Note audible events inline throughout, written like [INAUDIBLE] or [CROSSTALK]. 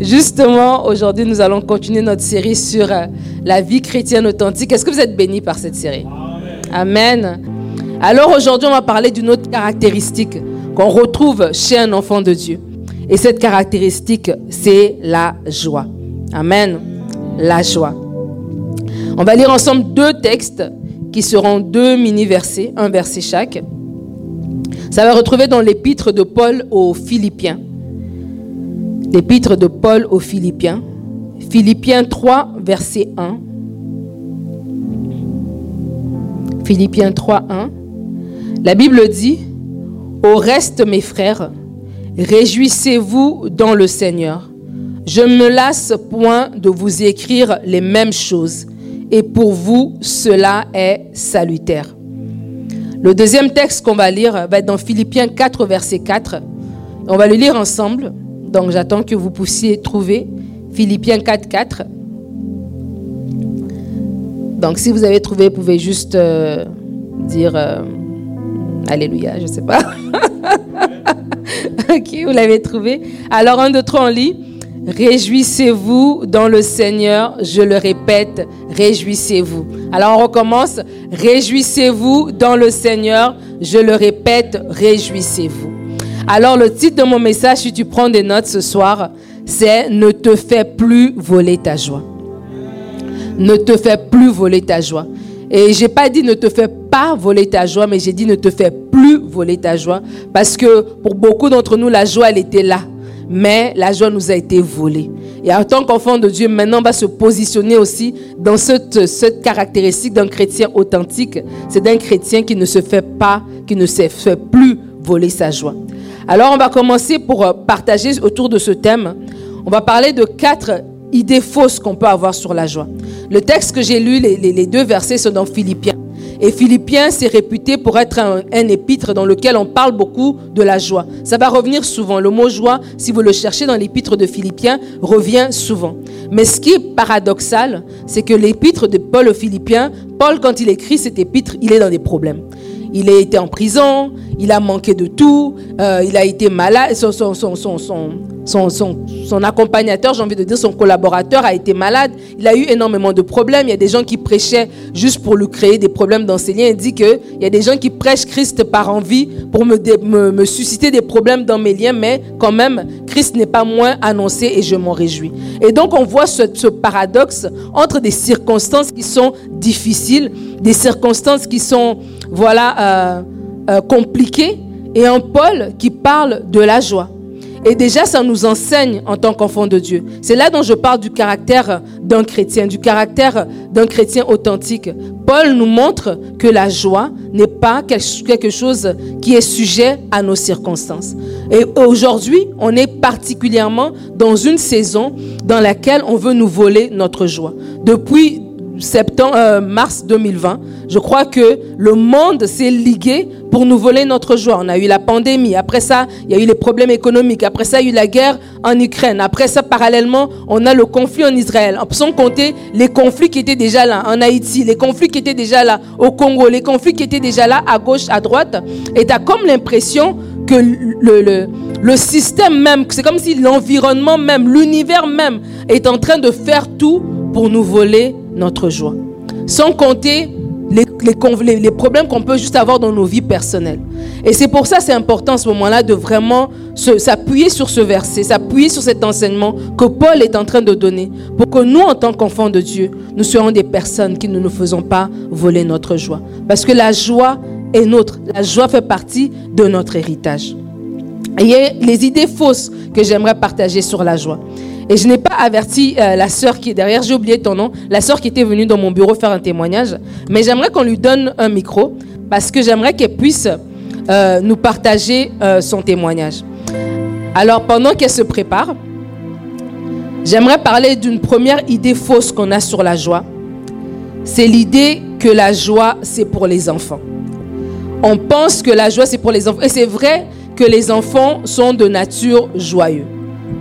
Justement, aujourd'hui, nous allons continuer notre série sur euh, la vie chrétienne authentique. Est-ce que vous êtes bénis par cette série? Amen. Alors aujourd'hui, on va parler d'une autre caractéristique qu'on retrouve chez un enfant de Dieu. Et cette caractéristique, c'est la joie. Amen. La joie. On va lire ensemble deux textes qui seront deux mini-versets, un verset chaque. Ça va retrouver dans l'épître de Paul aux Philippiens. L'épître de Paul aux Philippiens. Philippiens 3, verset 1. Philippiens 3, 1. La Bible dit, Au reste, mes frères, réjouissez-vous dans le Seigneur. Je ne me lasse point de vous écrire les mêmes choses, et pour vous, cela est salutaire. Le deuxième texte qu'on va lire va être dans Philippiens 4, verset 4. On va le lire ensemble. Donc j'attends que vous puissiez trouver Philippiens 4, 4. Donc si vous avez trouvé, vous pouvez juste euh, dire euh, Alléluia, je ne sais pas. [LAUGHS] ok, vous l'avez trouvé. Alors un, deux, trois, on lit. Réjouissez-vous dans le Seigneur, je le répète, réjouissez-vous. Alors on recommence, réjouissez-vous dans le Seigneur, je le répète, réjouissez-vous. Alors le titre de mon message, si tu prends des notes ce soir, c'est Ne te fais plus voler ta joie. Ne te fais plus voler ta joie. Et j'ai pas dit ne te fais pas voler ta joie, mais j'ai dit ne te fais plus voler ta joie. Parce que pour beaucoup d'entre nous, la joie, elle était là mais la joie nous a été volée. Et en tant qu'enfant de Dieu, maintenant, on va se positionner aussi dans cette, cette caractéristique d'un chrétien authentique. C'est d'un chrétien qui ne se fait pas, qui ne se fait plus voler sa joie. Alors, on va commencer pour euh, partager autour de ce thème. On va parler de quatre idées fausses qu'on peut avoir sur la joie. Le texte que j'ai lu, les, les deux versets sont dans Philippiens. Et Philippiens, c'est réputé pour être un, épître dans lequel on parle beaucoup de la joie. Ça va revenir souvent. Le mot joie, si vous le cherchez dans l'épître de Philippiens, revient souvent. Mais ce qui est paradoxal, c'est que l'épître de Paul aux Philippiens, Paul, quand il écrit cet épître, il est dans des problèmes. Il a été en prison, il a manqué de tout, euh, il a été malade, son, accompagnateur, j'ai envie de dire son collaborateur a été malade, il a eu énormément de problèmes, il y a des gens qui prêchaient juste pour lui créer des problèmes d'enseignants, il dit qu'il y a des gens qui prêchent Christ par envie pour me, susciter des problèmes dans mes liens, mais quand même, Christ n'est pas moins annoncé et je m'en réjouis. Et donc on voit ce paradoxe entre des circonstances qui sont difficiles, des circonstances qui sont voilà, euh, euh, compliqué, et un Paul qui parle de la joie. Et déjà, ça nous enseigne en tant qu'enfant de Dieu. C'est là dont je parle du caractère d'un chrétien, du caractère d'un chrétien authentique. Paul nous montre que la joie n'est pas quelque chose qui est sujet à nos circonstances. Et aujourd'hui, on est particulièrement dans une saison dans laquelle on veut nous voler notre joie. Depuis septembre, euh, mars 2020, je crois que le monde s'est ligué pour nous voler notre joie. On a eu la pandémie, après ça, il y a eu les problèmes économiques, après ça, il y a eu la guerre en Ukraine, après ça, parallèlement, on a le conflit en Israël, sans compter les conflits qui étaient déjà là en Haïti, les conflits qui étaient déjà là au Congo, les conflits qui étaient déjà là à gauche, à droite, et tu as comme l'impression que le, le, le système même, c'est comme si l'environnement même, l'univers même est en train de faire tout pour nous voler notre joie. Sans compter les, les, problèmes qu'on peut juste avoir dans nos vies personnelles. Et c'est pour ça c'est important à ce moment-là de vraiment s'appuyer sur ce verset, s'appuyer sur cet enseignement que Paul est en train de donner pour que nous, en tant qu'enfants de Dieu, nous soyons des personnes qui ne nous faisons pas voler notre joie. Parce que la joie est nôtre. La joie fait partie de notre héritage. Il y a les idées fausses que j'aimerais partager sur la joie. Et je n'ai pas averti euh, la sœur qui est derrière, j'ai oublié ton nom, la sœur qui était venue dans mon bureau faire un témoignage. Mais j'aimerais qu'on lui donne un micro parce que j'aimerais qu'elle puisse euh, nous partager euh, son témoignage. Alors pendant qu'elle se prépare, j'aimerais parler d'une première idée fausse qu'on a sur la joie. C'est l'idée que la joie, c'est pour les enfants. On pense que la joie, c'est pour les enfants. Et c'est vrai que les enfants sont de nature joyeux.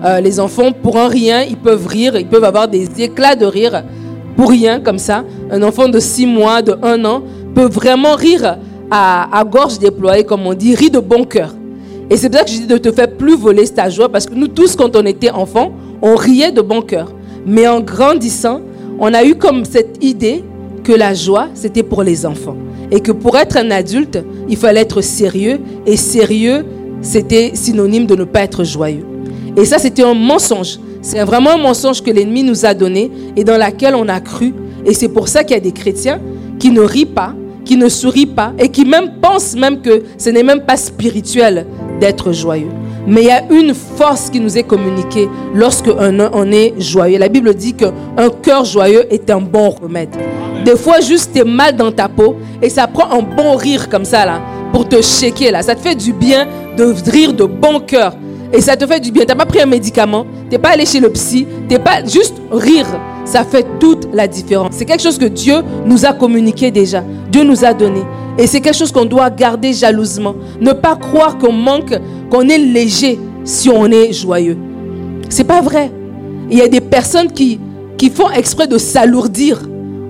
Euh, les enfants, pour un rien, ils peuvent rire, ils peuvent avoir des éclats de rire pour rien comme ça. Un enfant de 6 mois, de 1 an, peut vraiment rire à, gorge déployée, comme on dit, rire de bon cœur. Et c'est pour ça que je dis de te faire plus voler ta joie, parce que nous tous, quand on était enfants, on riait de bon cœur. Mais en grandissant, on a eu comme cette idée que la joie, c'était pour les enfants. Et que pour être un adulte, il fallait être sérieux. Et sérieux, c'était synonyme de ne pas être joyeux. Et ça, c'était un mensonge. C'est vraiment un mensonge que l'ennemi nous a donné et dans laquelle on a cru. Et c'est pour ça qu'il y a des chrétiens qui ne rient pas, qui ne sourient pas et qui même pensent même que ce n'est même pas spirituel d'être joyeux. Mais il y a une force qui nous est communiquée lorsque on est joyeux. La Bible dit qu'un cœur joyeux est un bon remède. Des fois, juste tu es mal dans ta peau et ça prend un bon rire comme ça là pour te shaker là. Ça te fait du bien de rire de bon cœur. Et ça te fait du bien. Tu n'as pas pris un médicament, tu n'es pas allé chez le psy, tu n'es pas juste rire. Ça fait toute la différence. C'est quelque chose que Dieu nous a communiqué déjà. Dieu nous a donné. Et c'est quelque chose qu'on doit garder jalousement. Ne pas croire qu'on manque, qu'on est léger si on est joyeux. C'est pas vrai. Il y a des personnes qui, qui font exprès de s'alourdir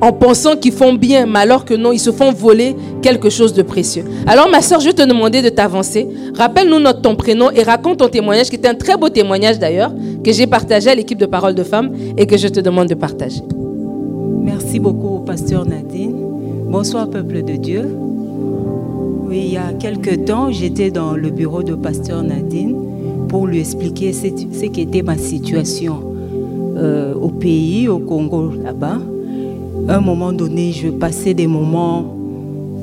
en pensant qu'ils font bien, mais alors que non, ils se font voler quelque chose de précieux. Alors ma soeur, je vais te demander de t'avancer. Rappelle-nous ton prénom et raconte ton témoignage, qui était un très beau témoignage d'ailleurs, que j'ai partagé à l'équipe de Parole de Femmes et que je te demande de partager. Merci beaucoup, pasteur Nadine. Bonsoir, peuple de Dieu. Oui, il y a quelques temps, j'étais dans le bureau de pasteur Nadine pour lui expliquer ce qu'était ma situation euh, au pays, au Congo, là-bas un moment donné, je passais des moments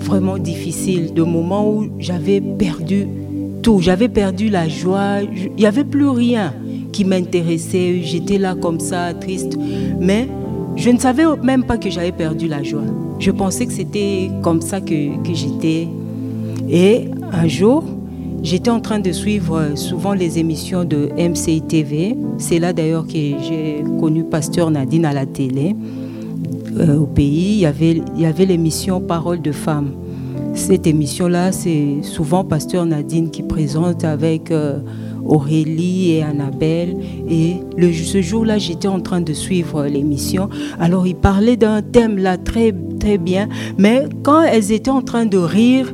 vraiment difficiles, des moments où j'avais perdu tout, j'avais perdu la joie, il n'y avait plus rien qui m'intéressait, j'étais là comme ça, triste, mais je ne savais même pas que j'avais perdu la joie. Je pensais que c'était comme ça que, que j'étais. Et un jour, j'étais en train de suivre souvent les émissions de MCI TV. C'est là d'ailleurs que j'ai connu Pasteur Nadine à la télé. Euh, au pays, il y avait, il y avait l'émission Parole de femmes. Cette émission-là, c'est souvent Pasteur Nadine qui présente avec euh, Aurélie et Annabelle. Et le, ce jour-là, j'étais en train de suivre l'émission. Alors, il parlait d'un thème là très, très bien. Mais quand elles étaient en train de rire,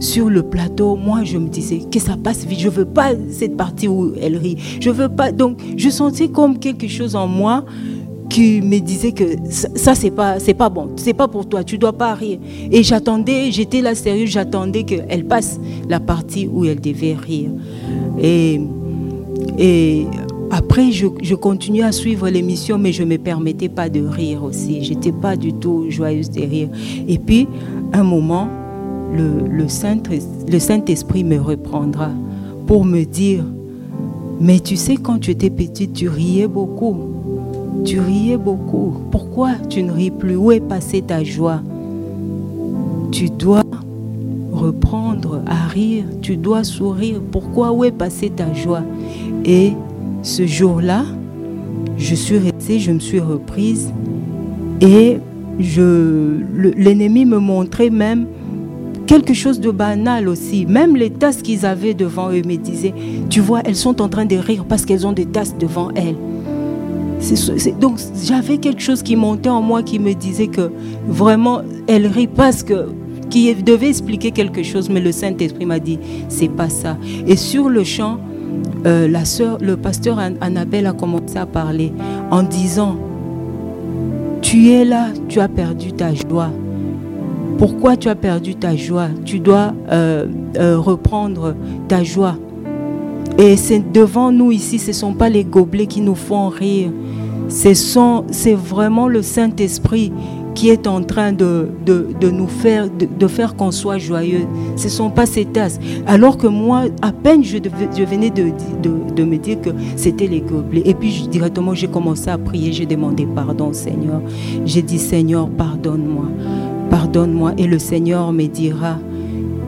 sur le plateau, moi je me disais que ça passe vite. Je veux pas cette partie où elle rit. Je veux pas. Donc je sentais comme quelque chose en moi qui me disait que ça, c'est pas c'est pas bon, c'est pas pour toi, tu dois pas rire. Et j'attendais, j'étais là sérieux, j'attendais qu'elle passe la partie où elle devait rire. Et et après, je, je continuais à suivre l'émission, mais je ne me permettais pas de rire aussi. J'étais pas du tout joyeuse de rire. Et puis, un moment, le, le Saint-Esprit me reprendra pour me dire, mais tu sais, quand tu étais petite, tu riais beaucoup. Tu riais beaucoup. Pourquoi tu ne ris plus? Où est passée ta joie? Tu dois reprendre à rire. Tu dois sourire. Pourquoi? Où est passée ta joie? Et ce jour-là, je suis restée, je me suis reprise et l'ennemi me montrait même quelque chose de banal aussi. Même les tasses qu'ils avaient devant eux me disaient, tu vois, elles sont en train de rire parce qu'elles ont des tasses devant elles donc j'avais quelque chose qui montait en moi qui me disait que vraiment elle rit parce que qui devait expliquer quelque chose, mais le Saint-Esprit m'a dit c'est pas ça. Et sur le champ, euh, la le pasteur Annabelle a commencé à parler en disant tu es là, tu as perdu ta joie. Pourquoi tu as perdu ta joie? Tu dois euh, euh, reprendre ta joie. Et c'est devant nous ici, ce ne sont pas les gobelets qui nous font rire. C'est vraiment le Saint-Esprit qui est en train de, nous faire, de, faire qu'on soit joyeux. Ce ne sont pas ces tasses. Alors que moi, à peine je, venais de, de, me dire que c'était les gobelets. Et puis directement, j'ai commencé à prier, j'ai demandé pardon Seigneur. J'ai dit Seigneur, pardonne-moi. Pardonne-moi. Et le Seigneur me dira,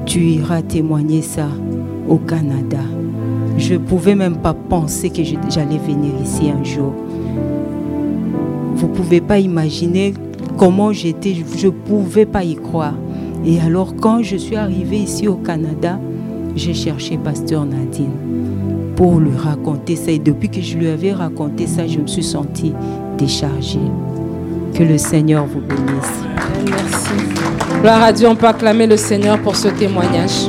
tu iras témoigner ça au Canada. Je ne pouvais même pas penser que j'allais venir ici un jour. Vous ne pouvez pas imaginer comment j'étais, je ne pouvais pas y croire. Et alors quand je suis arrivée ici au Canada, j'ai cherché Pasteur Nadine pour lui raconter ça. Et depuis que je lui avais raconté ça, je me suis sentie déchargée. Que le Seigneur vous bénisse. Merci. Gloire à Dieu, on peut acclamer le Seigneur pour ce témoignage.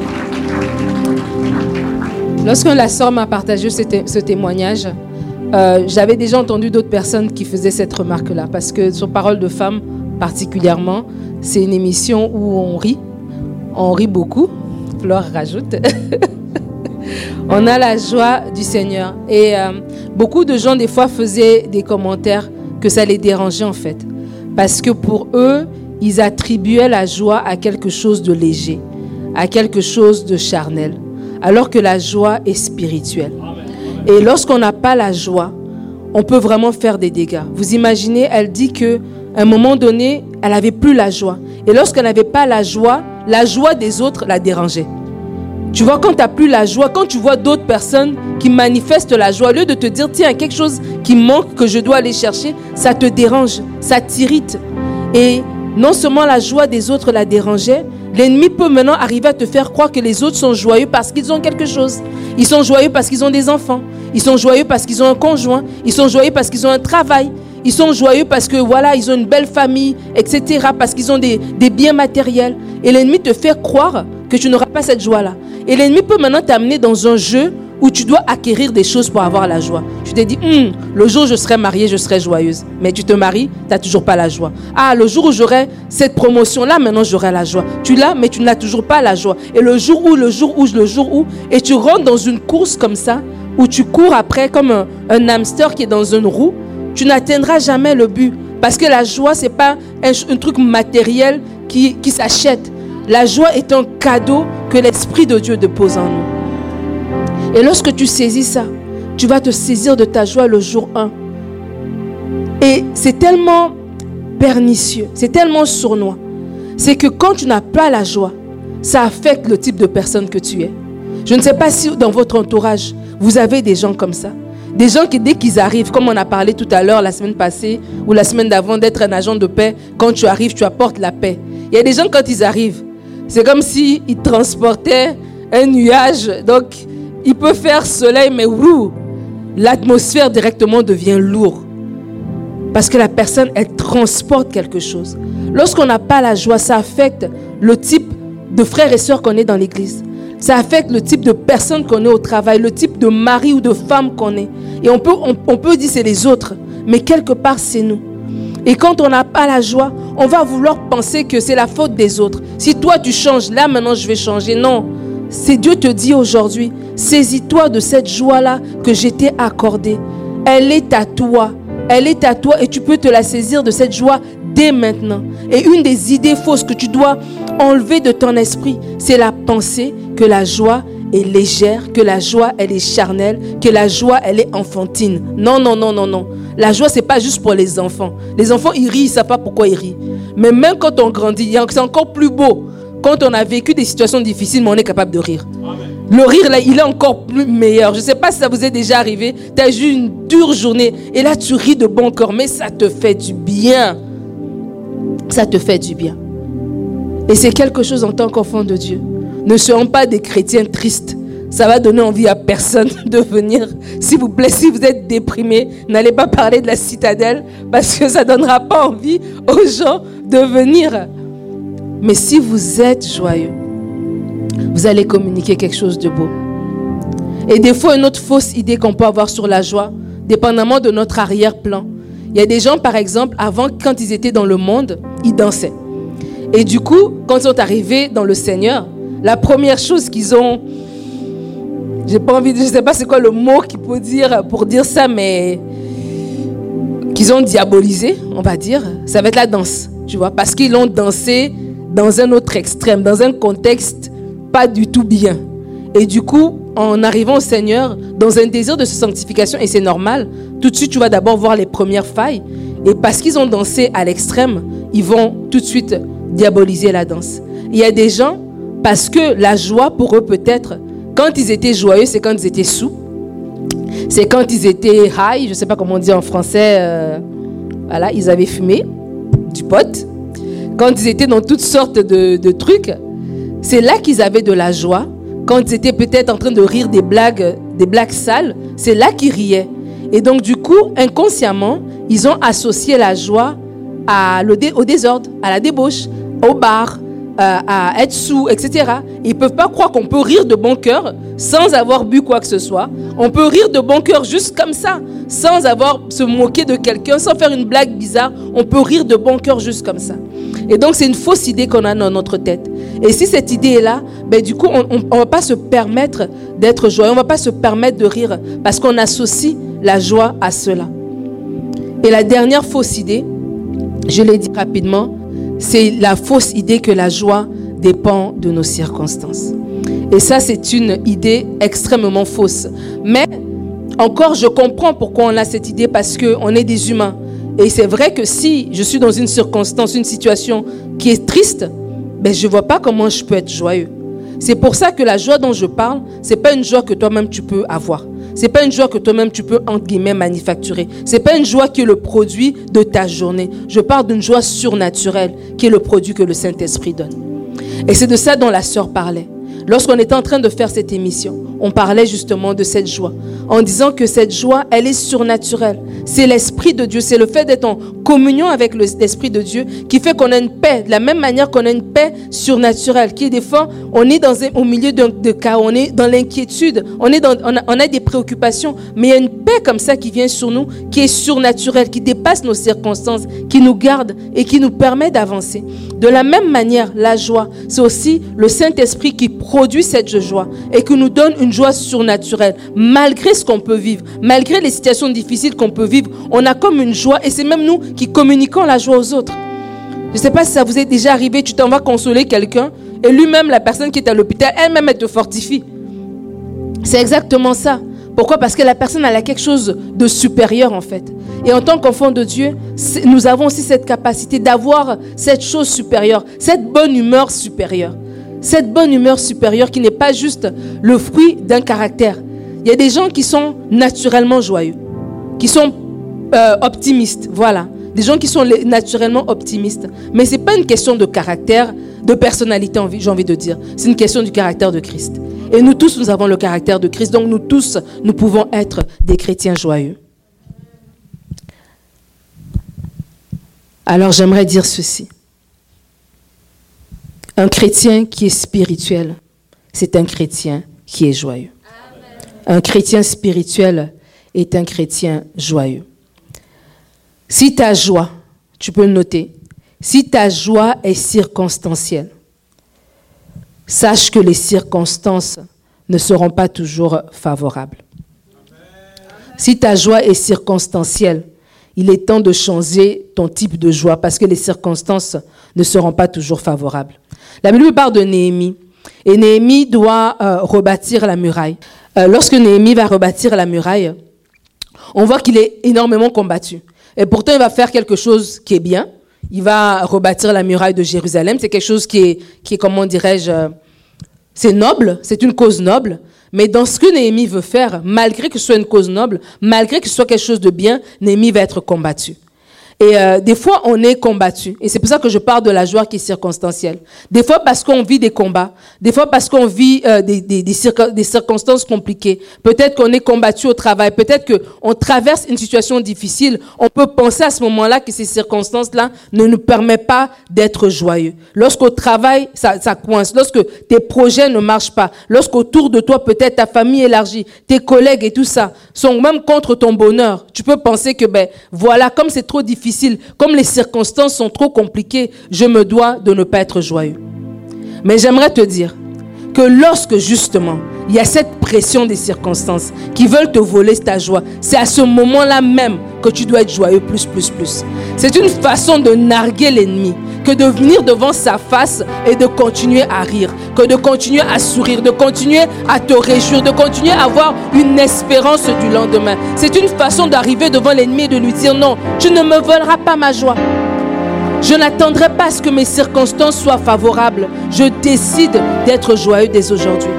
Lorsque la sœur m'a partagé ce, témoignage, Euh, J'avais déjà entendu d'autres personnes qui faisaient cette remarque-là, parce que sur Parole de femme particulièrement, c'est une émission où on rit, on rit beaucoup. Flore rajoute. [LAUGHS] on a la joie du Seigneur. Et euh, beaucoup de gens, des fois, faisaient des commentaires que ça les dérangeait en fait. Parce que pour eux, ils attribuaient la joie à quelque chose de léger, à quelque chose de charnel, alors que la joie est spirituelle. Et lorsqu'on n'a pas la joie, on peut vraiment faire des dégâts. Vous imaginez, elle dit que à un moment donné, elle n'avait plus la joie. Et lorsqu'elle n'avait pas la joie, la joie des autres la dérangeait. Tu vois, quand tu n'as plus la joie, quand tu vois d'autres personnes qui manifestent la joie, au lieu de te dire, tiens, quelque chose qui manque, que je dois aller chercher, ça te dérange, ça t'irrite. Et non seulement la joie des autres la dérangeait, l'ennemi peut maintenant arriver à te faire croire que les autres sont joyeux parce qu'ils ont quelque chose. Ils sont joyeux parce qu'ils ont des enfants. Ils sont joyeux parce qu'ils ont un conjoint. Ils sont joyeux parce qu'ils ont un travail. Ils sont joyeux parce que voilà, ils ont une belle famille, etc. Parce qu'ils ont des, biens matériels. Et l'ennemi te fait croire que tu n'auras pas cette joie-là. Et l'ennemi peut maintenant t'amener dans un jeu où tu dois acquérir des choses pour avoir la joie. Tu te dis, Hum, le jour où je serai mariée, je serai joyeuse. Mais tu te maries, tu n'as toujours pas la joie. Ah, le jour où j'aurai cette promotion-là, maintenant j'aurai la joie. Tu l'as, mais tu n'as toujours pas la joie. Et le jour où, le jour où, le jour où, et tu rentres dans une course comme ça, où tu cours après comme un, hamster qui est dans une roue, tu n'atteindras jamais le but. Parce que la joie, ce n'est pas un, un, truc matériel qui, qui s'achète. La joie est un cadeau que l'Esprit de Dieu dépose en nous. Et lorsque tu saisis ça, tu vas te saisir de ta joie le jour 1. Et c'est tellement pernicieux, c'est tellement sournois. C'est que quand tu n'as pas la joie, ça affecte le type de personne que tu es. Je ne sais pas si dans votre entourage, vous avez des gens comme ça. Des gens qui, dès qu'ils arrivent, comme on a parlé tout à l'heure, la semaine passée ou la semaine d'avant, d'être un agent de paix, quand tu arrives, tu apportes la paix. Il y a des gens, quand ils arrivent, c'est comme s'ils transportaient un nuage. Donc, il peut faire soleil, mais l'atmosphère directement devient lourde. Parce que la personne, elle transporte quelque chose. Lorsqu'on n'a pas la joie, ça affecte le type de frères et sœurs qu'on est dans l'église. Ça affecte le type de personne qu'on est au travail, le type de mari ou de femme qu'on est. Et on peut, on, on peut dire c'est les autres, mais quelque part c'est nous. Et quand on n'a pas la joie, on va vouloir penser que c'est la faute des autres. Si toi tu changes, là maintenant je vais changer. Non, c'est Dieu te dit aujourd'hui, saisis-toi de cette joie-là que je t'ai accordée. Elle est à toi. Elle est à toi et tu peux te la saisir de cette joie dès maintenant. Et une des idées fausses que tu dois enlever de ton esprit, c'est la pensée que la joie est légère, que la joie elle est charnelle, que la joie elle est enfantine. Non, non, non, non, non. La joie c'est pas juste pour les enfants. Les enfants ils rient, ils savent pas pourquoi ils rient. Mais même quand on grandit, c'est encore plus beau. Quand on a vécu des situations difficiles, mais on est capable de rire. Le rire, là, il est encore plus meilleur. Je ne sais pas si ça vous est déjà arrivé. Tu as eu une dure journée et là, tu ris de bon cœur, mais ça te fait du bien. Ça te fait du bien. Et c'est quelque chose en tant qu'enfant de Dieu. Ne serons pas des chrétiens tristes. Ça va donner envie à personne [LAUGHS] de venir. S'il vous plaît, si vous êtes déprimé, n'allez pas parler de la citadelle parce que ça ne donnera pas envie aux gens de venir. Mais si vous êtes joyeux, vous allez communiquer quelque chose de beau. Et des fois, une autre fausse idée qu'on peut avoir sur la joie, dépendamment de notre arrière-plan. Il y a des gens, par exemple, avant, quand ils étaient dans le monde, ils dansaient. Et du coup, quand ils sont arrivés dans le Seigneur, la première chose qu'ils ont, j'ai pas envie de, je sais pas c'est quoi le mot qu'il faut dire pour dire ça, mais qu'ils ont diabolisé, on va dire, ça va être la danse, tu vois, parce qu'ils l'ont dansé dans un autre extrême, dans un contexte pas du tout bien. Et du coup, en arrivant au Seigneur, dans un désir de sanctification, et c'est normal, tout de suite, tu vas d'abord voir les premières failles. Et parce qu'ils ont dansé à l'extrême, ils vont tout de suite diaboliser la danse. Il y a des gens, parce que la joie pour eux peut-être, quand ils étaient joyeux, c'est quand ils étaient sous. C'est quand ils étaient high, je ne sais pas comment on dit en français, euh, voilà, ils avaient fumé du pot. Quand ils étaient dans toutes sortes de, de trucs, c'est là qu'ils avaient de la joie. Quand ils étaient peut-être en train de rire des blagues, des blagues sales, c'est là qu'ils riaient. Et donc du coup, inconsciemment, ils ont associé la joie à au désordre, à la débauche, au bar, à être sous, etc. Ils ne peuvent pas croire qu'on peut rire de bon cœur sans avoir bu quoi que ce soit. On peut rire de bon cœur juste comme ça, sans avoir se moquer de quelqu'un, sans faire une blague bizarre. On peut rire de bon cœur juste comme ça. Et donc c'est une fausse idée qu'on a dans notre tête. Et si cette idée est là, ben, du coup, on ne va pas se permettre d'être joyeux, on ne va pas se permettre de rire, parce qu'on associe la joie à cela. Et la dernière fausse idée, je l'ai dit rapidement, c'est la fausse idée que la joie dépend de nos circonstances. Et ça, c'est une idée extrêmement fausse. Mais encore, je comprends pourquoi on a cette idée parce qu'on est des humains. Et c'est vrai que si je suis dans une circonstance, une situation qui est triste, ben je ne vois pas comment je peux être joyeux. C'est pour ça que la joie dont je parle, ce n'est pas une joie que toi-même tu peux avoir. Ce n'est pas une joie que toi-même tu peux, entre guillemets, manufacturer. Ce n'est pas une joie qui est le produit de ta journée. Je parle d'une joie surnaturelle qui est le produit que le Saint-Esprit donne. Et c'est de ça dont la sœur parlait. Lorsqu'on était en train de faire cette émission, on parlait justement de cette joie, en disant que cette joie, elle est surnaturelle. C'est l'Esprit de Dieu, c'est le fait d'être en communion avec l'Esprit de Dieu qui fait qu'on a une paix, de la même manière qu'on a une paix surnaturelle, qui des fois, on est dans un, au milieu de cas, on est dans l'inquiétude, on, on a des préoccupations, mais il y a une paix comme ça qui vient sur nous, qui est surnaturelle, qui dépasse nos circonstances, qui nous garde et qui nous permet d'avancer. De la même manière, la joie, c'est aussi le Saint-Esprit qui produit cette joie et qui nous donne une joie surnaturelle. Malgré ce qu'on peut vivre, malgré les situations difficiles qu'on peut vivre, on a comme une joie et c'est même nous qui communiquons la joie aux autres. Je ne sais pas si ça vous est déjà arrivé, tu t'en vas consoler quelqu'un et lui-même, la personne qui est à l'hôpital, elle-même, elle te fortifie. C'est exactement ça. Pourquoi? Parce que la personne elle a quelque chose de supérieur en fait. Et en tant qu'enfant de Dieu, nous avons aussi cette capacité d'avoir cette chose supérieure, cette bonne humeur supérieure. Cette bonne humeur supérieure qui n'est pas juste le fruit d'un caractère. Il y a des gens qui sont naturellement joyeux, qui sont euh, optimistes, voilà. Des gens qui sont naturellement optimistes. Mais ce n'est pas une question de caractère, de personnalité, j'ai envie de dire. C'est une question du caractère de Christ. Et nous tous, nous avons le caractère de Christ. Donc nous tous, nous pouvons être des chrétiens joyeux. Alors j'aimerais dire ceci. Un chrétien qui est spirituel, c'est un chrétien qui est joyeux. Un chrétien spirituel est un chrétien joyeux. Si ta joie, tu peux le noter, si ta joie est circonstancielle, sache que les circonstances ne seront pas toujours favorables. Si ta joie est circonstancielle, il est temps de changer ton type de joie parce que les circonstances ne seront pas toujours favorables. La Bible parle de Néhémie et Néhémie doit euh, rebâtir la muraille. Euh, lorsque Néhémie va rebâtir la muraille, on voit qu'il est énormément combattu. Et pourtant, il va faire quelque chose qui est bien. Il va rebâtir la muraille de Jérusalem. C'est quelque chose qui est, qui est comment dirais-je, euh, c'est noble, c'est une cause noble. Mais dans ce que Néhémie veut faire, malgré que ce soit une cause noble, malgré que ce soit quelque chose de bien, Néhémie va être combattu. Et euh, des fois, on est combattu. Et c'est pour ça que je parle de la joie qui est circonstancielle. Des fois, parce qu'on vit des combats. Des fois, parce qu'on vit euh, des, des, des, circonstances compliquées. Peut-être qu'on est combattu au travail. Peut-être qu'on traverse une situation difficile. On peut penser à ce moment-là que ces circonstances-là ne nous permettent pas d'être joyeux. Lorsqu'au travail, ça, ça coince. Lorsque tes projets ne marchent pas. Lorsqu'autour de toi, peut-être ta famille élargie, tes collègues et tout ça sont même contre ton bonheur. Tu peux penser que, ben, voilà, comme c'est trop difficile, comme les circonstances sont trop compliquées, je me dois de ne pas être joyeux. Mais j'aimerais te dire que lorsque justement il y a cette pression des circonstances qui veulent te voler ta joie, c'est à ce moment-là même que tu dois être joyeux plus, plus, plus. C'est une façon de narguer l'ennemi que de venir devant sa face et de continuer à rire, que de continuer à sourire, de continuer à te réjouir, de continuer à avoir une espérance du lendemain. C'est une façon d'arriver devant l'ennemi et de lui dire non, tu ne me voleras pas ma joie. Je n'attendrai pas ce que mes circonstances soient favorables. Je décide d'être joyeux dès aujourd'hui.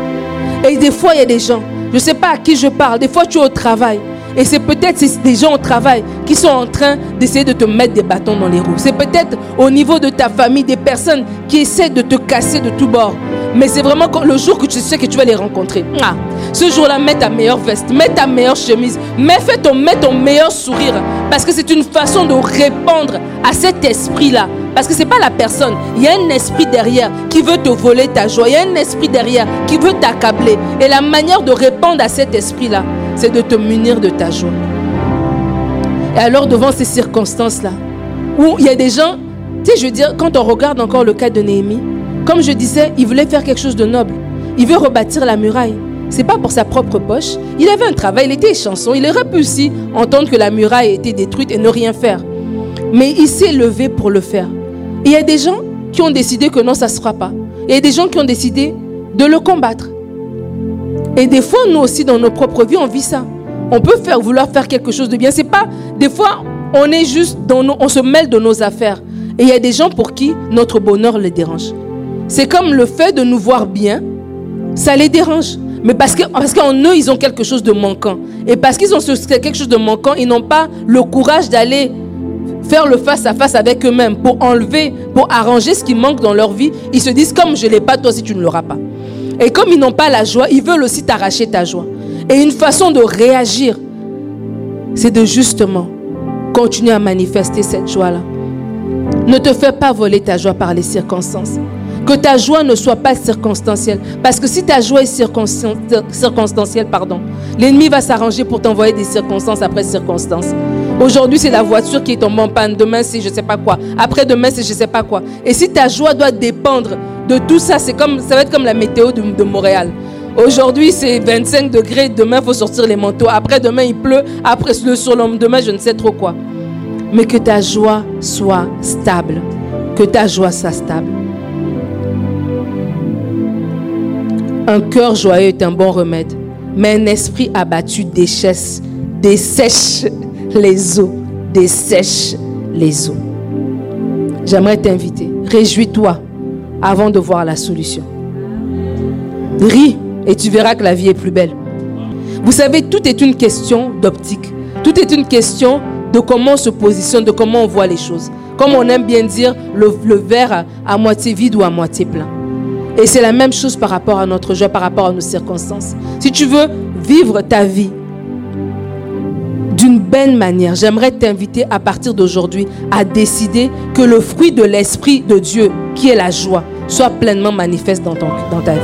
Et des fois, il y a des gens, je ne sais pas à qui je parle, des fois tu es au travail Et c'est peut-être des gens au travail qui sont en train d'essayer de te mettre des bâtons dans les roues. C'est peut-être au niveau de ta famille des personnes qui essaient de te casser de tous bords. Mais c'est vraiment le jour que tu sais que tu vas les rencontrer. Ah, ce jour-là, mets ta meilleure veste, mets ta meilleure chemise, mets, ton, mets ton meilleur sourire. Parce que c'est une façon de répondre à cet esprit-là. Parce que ce n'est pas la personne. Il y a un esprit derrière qui veut te voler ta joie. Il y a un esprit derrière qui veut t'accabler. Et la manière de répondre à cet esprit-là, c'est de te munir de ta joie. Et alors, devant ces circonstances-là, où il y a des gens, tu sais, je veux dire, quand on regarde encore le cas de Néhémie, comme je disais, il voulait faire quelque chose de noble. Il veut rebâtir la muraille. C'est pas pour sa propre poche. Il avait un travail, il était chanson. Il aurait pu aussi entendre que la muraille était détruite et ne rien faire. Mais il s'est levé pour le faire. il y a des gens qui ont décidé que non, ça ne se fera pas. il y a des gens qui ont décidé de le combattre. Et des fois, nous aussi, dans nos propres vies, on vit ça. On peut vouloir faire quelque chose de bien. C'est pas, des fois, on est juste dans nos, on se mêle de nos affaires. Et il y a des gens pour qui notre bonheur les dérange. C'est comme le fait de nous voir bien, ça les dérange. Mais parce qu'en parce qu'en eux, ils ont quelque chose de manquant. Et parce qu'ils ont quelque chose de manquant, ils n'ont pas le courage d'aller faire le face-à-face avec eux-mêmes pour enlever, pour arranger ce qui manque dans leur vie. Ils se disent, comme je ne l'ai pas, toi aussi tu ne l'auras pas. Et comme ils n'ont pas la joie, ils veulent aussi t'arracher ta joie. Et une façon de réagir, c'est de justement continuer à manifester cette joie-là. Ne te fais pas voler ta joie par les circonstances. Que ta joie ne soit pas circonstancielle. Parce que si ta joie est circonstancielle, pardon, l'ennemi va s'arranger pour t'envoyer des circonstances après circonstances. Aujourd'hui, c'est la voiture qui est tombée en panne. Demain, c'est je ne sais pas quoi. Après demain, c'est je ne sais pas quoi. Et si ta joie doit dépendre de tout ça, c'est comme, ça va être comme la météo de, Montréal. Aujourd'hui, c'est 25 degrés. Demain, il faut sortir les manteaux. Après, demain, il pleut. Après, le surlendemain, je ne sais trop quoi. Mais que ta joie soit stable. Que ta joie soit stable. Un cœur joyeux est un bon remède, mais un esprit abattu dessèche, dessèche les eaux, dessèche les eaux. J'aimerais t'inviter, réjouis-toi avant de voir la solution. Ris et tu verras que la vie est plus belle. Vous savez, tout est une question d'optique. Tout est une question de comment on se positionne, de comment on voit les choses. Comme on aime bien dire, le, verre à moitié vide ou à moitié plein. Et c'est la même chose par rapport à notre joie, par rapport à nos circonstances. Si tu veux vivre ta vie d'une belle manière, j'aimerais t'inviter à partir d'aujourd'hui à décider que le fruit de l'Esprit de Dieu, qui est la joie, soit pleinement manifeste dans, ta vie.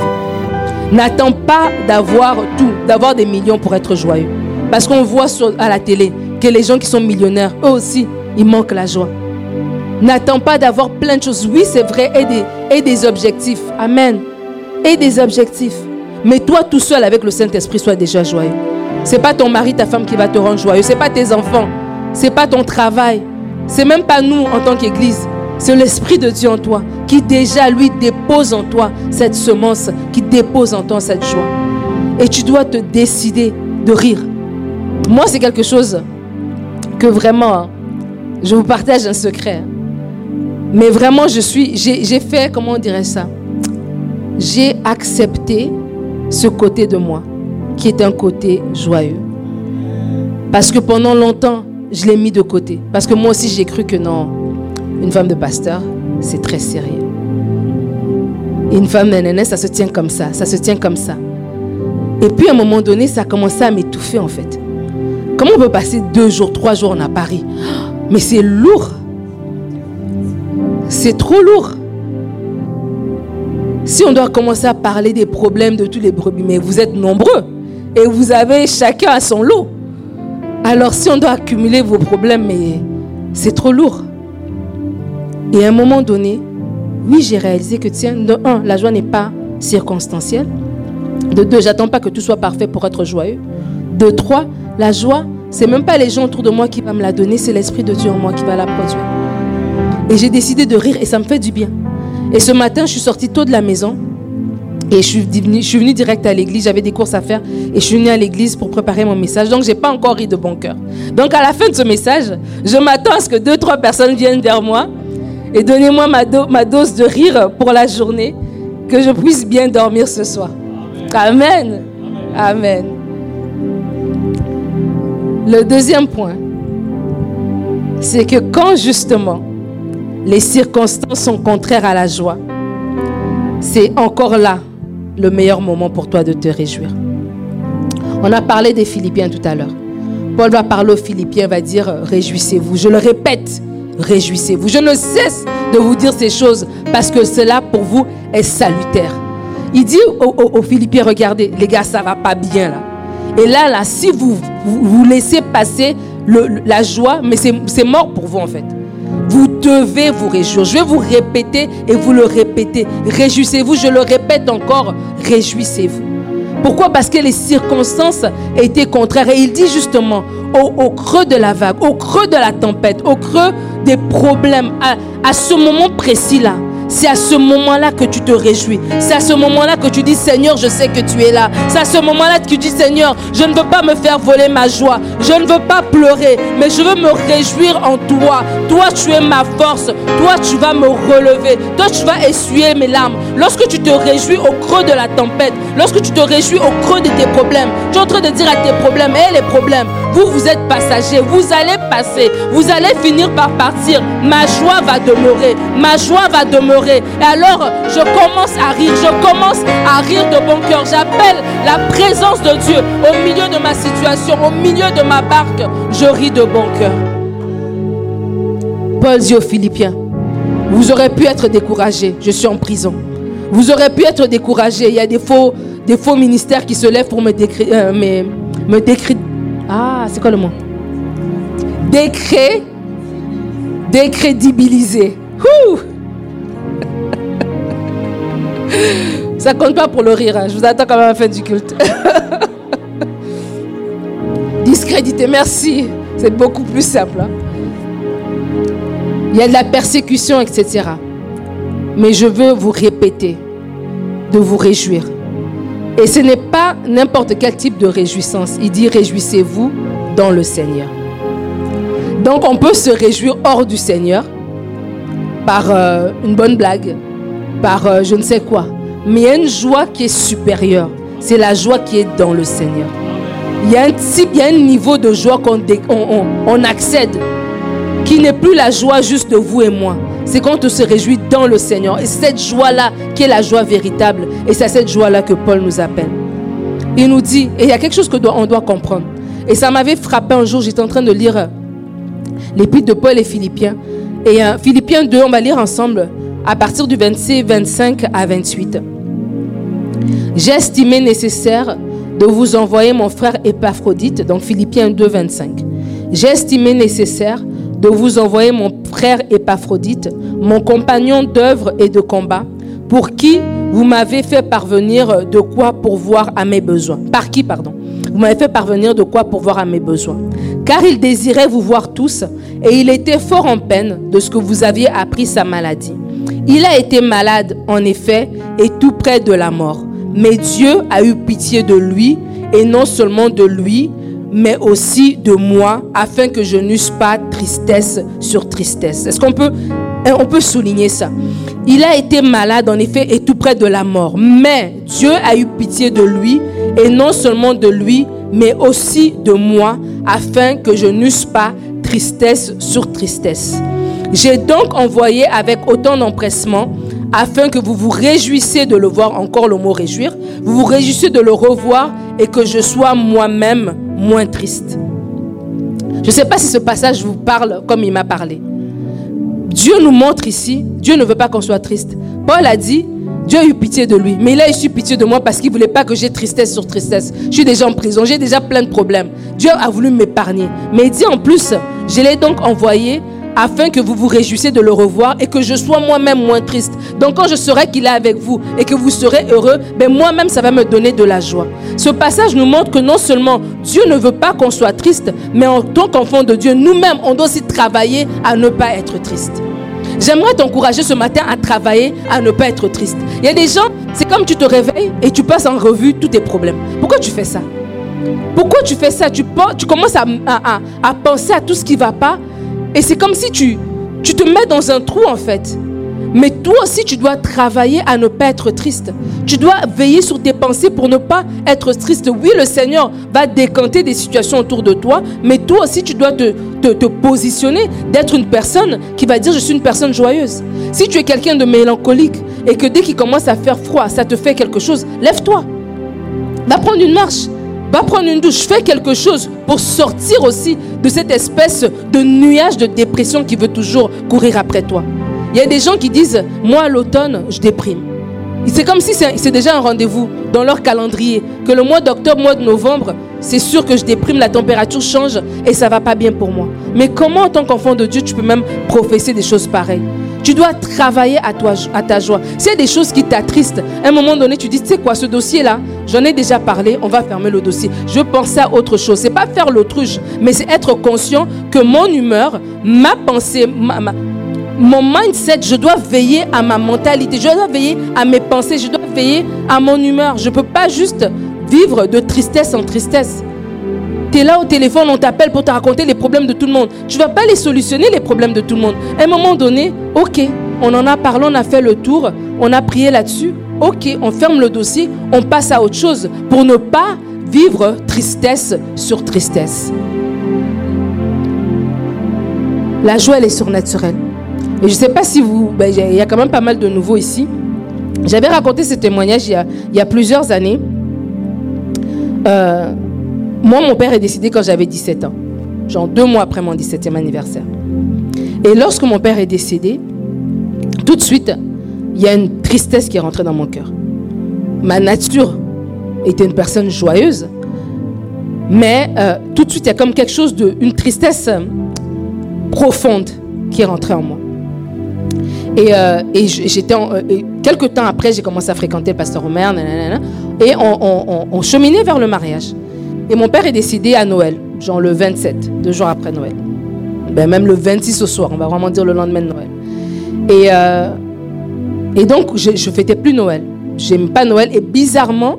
N'attends pas d'avoir tout, d'avoir des millions pour être joyeux. Parce qu'on voit à la télé que les gens qui sont millionnaires, eux aussi, ils manquent la joie. N'attends pas d'avoir plein de choses. Oui, c'est vrai, et des, des objectifs. Amen. Et des objectifs. Mais toi, tout seul avec le Saint-Esprit, sois déjà joyeux. Ce n'est pas ton mari, ta femme qui va te rendre joyeux. Ce n'est pas tes enfants. Ce n'est pas ton travail. C'est même pas nous en tant qu'Église. C'est l'Esprit de Dieu en toi qui déjà, lui, dépose en toi cette semence, qui dépose en toi cette joie. Et tu dois te décider de rire. Moi, c'est quelque chose que vraiment, hein, je vous partage un secret. Mais vraiment, je suis, j'ai fait, comment on dirait ça? J'ai accepté ce côté de moi, qui est un côté joyeux. Parce que pendant longtemps, je l'ai mis de côté. Parce que moi aussi, j'ai cru que non, une femme de pasteur, c'est très sérieux. une femme de ça se tient comme ça, ça se tient comme ça. Et puis à un moment donné, ça a commencé à m'étouffer en fait. Comment on peut passer deux jours, trois jours à Paris? Mais c'est lourd. C'est trop lourd. Si on doit commencer à parler des problèmes de tous les brebis, mais vous êtes nombreux et vous avez chacun à son lot. Alors si on doit accumuler vos problèmes, mais c'est trop lourd. Et à un moment donné, oui, j'ai réalisé que tiens, de un, la joie n'est pas circonstancielle. De deux, j'attends pas que tout soit parfait pour être joyeux. De trois, la joie, c'est même pas les gens autour de moi qui vont me la donner, c'est l'Esprit de Dieu en moi qui va la produire. Et j'ai décidé de rire et ça me fait du bien. Et ce matin, je suis sortie tôt de la maison et je suis venue, je direct à l'église. J'avais des courses à faire et je suis venue à l'église pour préparer mon message. Donc, je n'ai pas encore ri de bon cœur. Donc, à la fin de ce message, je m'attends à ce que deux, trois personnes viennent vers moi et donnez-moi ma, dose de rire pour la journée, que je puisse bien dormir ce soir. Amen. Amen. Le deuxième point, c'est que quand justement les circonstances sont contraires à la joie, c'est encore là le meilleur moment pour toi de te réjouir. On a parlé des Philippiens tout à l'heure. Paul va parler aux Philippiens, va dire, réjouissez-vous. Je le répète, réjouissez-vous. Je ne cesse de vous dire ces choses parce que cela pour vous est salutaire. Il dit aux, Philippiens, regardez, les gars, ça va pas bien là. Et là, là, si vous vous, laissez passer la joie, mais c'est mort pour vous en fait. Vous devez vous réjouir. Je vais vous répéter et vous le répétez. Réjouissez-vous, je le répète encore, réjouissez-vous. Pourquoi? Parce que les circonstances étaient contraires. Et il dit justement, au, creux de la vague, au creux de la tempête, au creux des problèmes, à ce moment précis-là, c'est à ce moment-là que tu te réjouis. C'est à ce moment-là que tu dis, Seigneur, je sais que tu es là. C'est à ce moment-là que tu dis, Seigneur, je ne veux pas me faire voler ma joie. Je ne veux pas pleurer, mais je veux me réjouir en toi. Toi, tu es ma force. Toi, tu vas me relever. Toi, tu vas essuyer mes larmes. Lorsque tu te réjouis au creux de la tempête, lorsque tu te réjouis au creux de tes problèmes, tu es en train de dire à tes problèmes, hé les problèmes, vous, vous êtes passagers, vous allez vous allez finir par partir. Ma joie va demeurer, ma joie va demeurer. Et alors, je commence à rire, je commence à rire de bon cœur. J'appelle la présence de Dieu au milieu de ma situation, au milieu de ma barque. Je ris de bon cœur. Paul dit aux Philippiens, vous aurez pu être découragés, je suis en prison. Vous aurez pu être découragés. Il y a des faux, des faux ministères qui se lèvent pour me, décrire, euh, me, me ah, c'est quoi le mot? Décré, décrédibiliser. Ça compte pas pour le rire. Hein. Je vous attends quand même à la fin du culte. [LAUGHS] Discréditer, merci. C'est beaucoup plus simple. Hein. Il y a de la persécution, etc. Mais je veux vous répéter de vous réjouir. Et ce n'est pas n'importe quel type de réjouissance. Il dit réjouissez-vous dans le Seigneur. Donc on peut se réjouir hors du Seigneur par euh, une bonne blague, par euh, je ne sais quoi. Mais il y a une joie qui est supérieure. C'est la joie qui est dans le Seigneur. Il y a un, il a un niveau de joie qu'on on, on accède, qui n'est plus la joie juste de vous et moi, c'est quand on se réjouit dans le Seigneur. Et cette joie-là qui est la joie véritable. Et c'est cette joie-là que Paul nous appelle. Il nous dit, et il y a quelque chose que on doit comprendre. Et ça m'avait frappé un jour, j'étais en train de lire l'épître de Paul et Philippiens. Et euh, Philippiens 2, on va lire ensemble à partir du 26, 25 à 28. J'ai estimé nécessaire de vous envoyer mon frère Épaphrodite, donc Philippiens 2, 25. J'ai estimé nécessaire de vous envoyer mon frère Épaphrodite, mon compagnon d'œuvre et de combat, pour qui vous m'avez fait parvenir de quoi pourvoir à mes besoins. Par qui, pardon? Vous m'avez fait parvenir de quoi pourvoir à mes besoins. Car il désirait vous voir tous, et il était fort en peine de ce que vous aviez appris sa maladie. Il a été malade, en effet, et tout près de la mort. Mais Dieu a eu pitié de lui, et non seulement de lui, mais aussi de moi, afin que je n'eusse pas tristesse sur tristesse. Est-ce qu'on peut, hein, on peut souligner ça? Il a été malade, en effet, et tout près de la mort. Mais Dieu a eu pitié de lui, et non seulement de lui, mais aussi de moi, afin que je n'eusse pas tristesse sur tristesse. J'ai donc envoyé avec autant d'empressement, afin que vous vous réjouissiez de le voir, encore le mot réjouir, vous vous réjouissiez de le revoir et que je sois moi-même moins triste. Je ne sais pas si ce passage vous parle comme il m'a parlé. Dieu nous montre ici, Dieu ne veut pas qu'on soit triste. Paul a dit, Dieu a eu pitié de lui, mais il a eu pitié de moi parce qu'il ne voulait pas que j'ai tristesse sur tristesse. Je suis déjà en prison, j'ai déjà plein de problèmes. Dieu a voulu m'épargner. Mais il dit en plus, je l'ai donc envoyé afin que vous vous réjouissiez de le revoir et que je sois moi-même moins triste. Donc quand je saurai qu'il est avec vous et que vous serez heureux, ben moi-même ça va me donner de la joie. Ce passage nous montre que non seulement Dieu ne veut pas qu'on soit triste, mais en tant qu'enfant de Dieu, nous-mêmes, on doit aussi travailler à ne pas être triste. J'aimerais t'encourager ce matin à travailler à ne pas être triste. Il y a des gens, c'est comme tu te réveilles et tu passes en revue tous tes problèmes. Pourquoi tu fais ça? Pourquoi tu fais ça? Tu, commences à, à penser à tout ce qui ne va pas et c'est comme si tu, tu te mets dans un trou en fait. Mais toi aussi, tu dois travailler à ne pas être triste. Tu dois veiller sur tes pensées pour ne pas être triste. Oui, le Seigneur va décanter des situations autour de toi, mais toi aussi, tu dois te, positionner, d'être une personne qui va dire, je suis une personne joyeuse. Si tu es quelqu'un de mélancolique et que dès qu'il commence à faire froid, ça te fait quelque chose, lève-toi. Va prendre une marche. Va prendre une douche, fais quelque chose pour sortir aussi de cette espèce de nuage de dépression qui veut toujours courir après toi. Il y a des gens qui disent, moi l'automne, je déprime. C'est comme si c'est déjà un rendez-vous dans leur calendrier. Que le mois d'octobre, mois de novembre, c'est sûr que je déprime, la température change et ça va pas bien pour moi. Mais comment en tant qu'enfant de Dieu, tu peux même professer des choses pareilles? Tu dois travailler à, toi, à ta joie. S'il y a des choses qui t'attristent, à un moment donné, tu dis, tu sais quoi, ce dossier-là, j'en ai déjà parlé, on va fermer le dossier. Je penser à autre chose. C'est pas faire l'autruche, mais c'est être conscient que mon humeur, ma pensée, ma, mon mindset, je dois veiller à ma mentalité, je dois veiller à mes pensées, je dois veiller à mon humeur. Je ne peux pas juste vivre de tristesse en tristesse. Tu es là au téléphone, on t'appelle pour te raconter les problèmes de tout le monde. Tu ne vas pas les solutionner, les problèmes de tout le monde. À un moment donné, ok, on en a parlé, on a fait le tour, on a prié là-dessus. Ok, on ferme le dossier, on passe à autre chose pour ne pas vivre tristesse sur tristesse. La joie, elle est surnaturelle. Et je ne sais pas si vous... Ben, il y a quand même pas mal de nouveaux ici. J'avais raconté ce témoignage il y a, plusieurs années. Euh, moi, mon père est décédé quand j'avais 17 ans. Genre deux mois après mon 17e anniversaire. Et lorsque mon père est décédé, tout de suite, il y a une tristesse qui est rentrée dans mon cœur. Ma nature était une personne joyeuse, mais euh, tout de suite, il y a comme quelque chose de, une tristesse profonde qui est rentrée en moi. Et, euh, j'étais euh, quelques temps après, j'ai commencé à fréquenter le pasteur Omer, et on, cheminait vers le mariage. Et mon père est décédé à Noël, genre le 27, deux jours après Noël. Ben, même le 26 au soir, on va vraiment dire le lendemain de Noël. Et, euh, et donc, je ne fêtais plus Noël. J'aime pas Noël. Et bizarrement,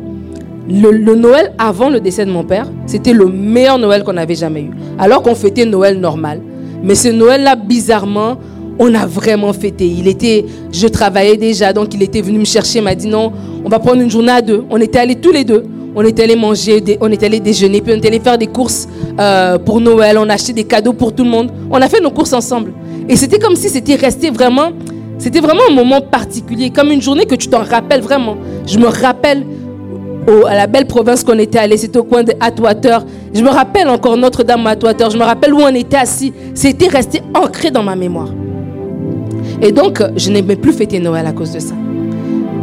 le, Noël avant le décès de mon père, c'était le meilleur Noël qu'on avait jamais eu. Alors qu'on fêtait Noël normal. Mais ce Noël-là, bizarrement, on a vraiment fêté. Il était, je travaillais déjà, donc il était venu me chercher, m'a dit non, on va prendre une journée à deux. On était allés tous les deux. On était allés manger, on était allés déjeuner, puis on était allés faire des courses euh, pour Noël. On a acheté des cadeaux pour tout le monde. On a fait nos courses ensemble. Et c'était comme si c'était resté vraiment, c'était vraiment un moment particulier, comme une journée que tu t'en rappelles vraiment. Je me rappelle à la belle province qu'on était allé, c'était au coin de Atwater. Je me rappelle encore Notre-Dame à Atwater. Je me rappelle où on était assis. C'était resté ancré dans ma mémoire. Et donc, je n'aimais plus fêter Noël à cause de ça.